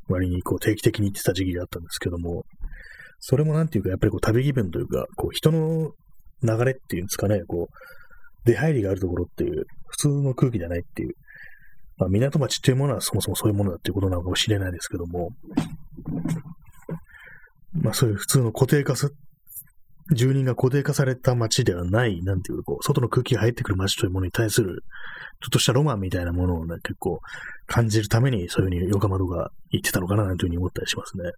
A: 割にこう定期的に行ってた時期があったんですけども、それもなんていうか、やっぱりこう旅気分というか、こう人の流れっていうんですかね、こう、出入りがあるところっていう、普通の空気じゃないっていう、まあ、港町っていうものはそもそもそういうものだっていうことなのかもしれないですけども、まあそういう普通の固定化す、住人が固定化された街ではない、なんていうこう、外の空気が入ってくる街というものに対する、ちょっとしたロマンみたいなものをね、結構感じるために、そういうふうに横浜とか行ってたのかな、なんていうふうに思ったりしますね。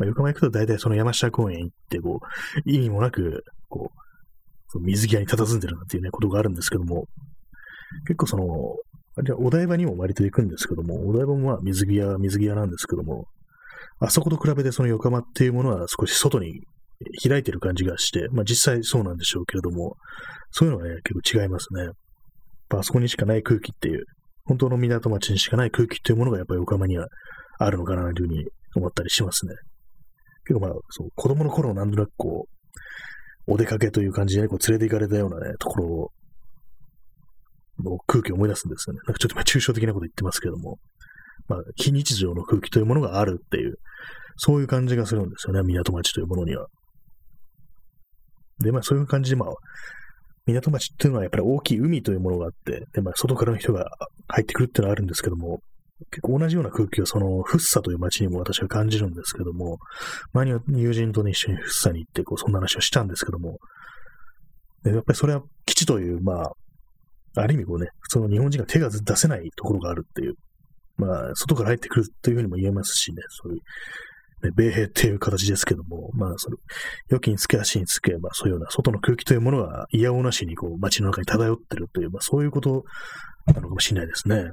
A: まあ、横浜行くと大体その山下公園行って、こう、意味もなく、こう、水際に佇んでるなんていうね、ことがあるんですけども、結構その、お台場にも割と行くんですけども、お台場もまあ水際は、水際なんですけども、あそこと比べてその横浜っていうものは少し外に開いてる感じがして、まあ実際そうなんでしょうけれども、そういうのはね、結構違いますね。あそこにしかない空気っていう、本当の港町にしかない空気っていうものがやっぱり横浜にはあるのかなというふうに思ったりしますね。結構まあ、そう子供の頃なんとなくこう、お出かけという感じで、ね、こう連れて行かれたようなね、ところの空気を思い出すんですよね。なんかちょっと抽象的なこと言ってますけども、まあ、非日常の空気というものがあるっていう、そういう感じがするんですよね、港町というものには。で、まあそういう感じで、まあ、港町っていうのはやっぱり大きい海というものがあって、で、まあ外からの人が入ってくるっていうのはあるんですけども、結構同じような空気をそのフッサという街にも私は感じるんですけども、前に友人と、一緒にフッサに行って、こう、そんな話をしたんですけども、でやっぱりそれは基地という、まあ、ある意味こうね、普通の日本人が手が出せないところがあるっていう、まあ、外から入ってくるというふうにも言えますしね、そういう、ね、米兵っていう形ですけども、まあ、それ、良きにつけ足につけ、まあ、そういうような外の空気というものが嫌おなしにこう街の中に漂ってるという、まあ、そういうことなのかもしれないですね。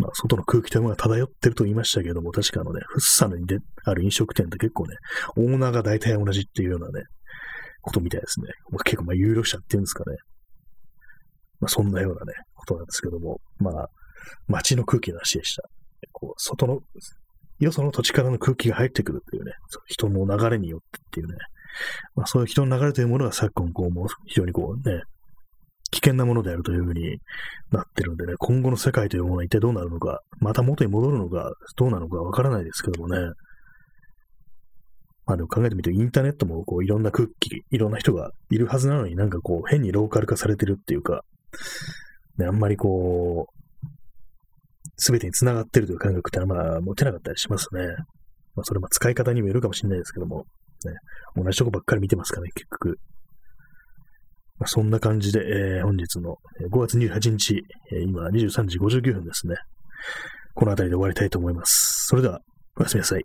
A: まあ、外の空気というものが漂ってると言いましたけども、確かあのね、フッサムにである飲食店って結構ね、オーナーが大体同じっていうようなね、ことみたいですね。結構まあ有力者っていうんですかね。まあそんなようなね、ことなんですけども、まあ、街の空気の話でした。こう、外の、よその土地からの空気が入ってくるっていうね、人の流れによってっていうね、まあ、そういう人の流れというものが昨今、こう、もう非常にこうね、危険なものであるというふうになってるんでね、今後の世界というものは一体どうなるのか、また元に戻るのか、どうなのかわからないですけどもね。まあでも考えてみると、インターネットもこういろんな空気、いろんな人がいるはずなのになんかこう変にローカル化されてるっていうか、ね、あんまりこう、すべてに繋がってるという感覚ってのはま持てなかったりしますね。まあそれも使い方にもよるかもしれないですけども、ね、同じとこばっかり見てますかね、結局。まあ、そんな感じで、えー、本日の5月28日、えー、今23時59分ですね。この辺りで終わりたいと思います。それでは、おやすみなさい。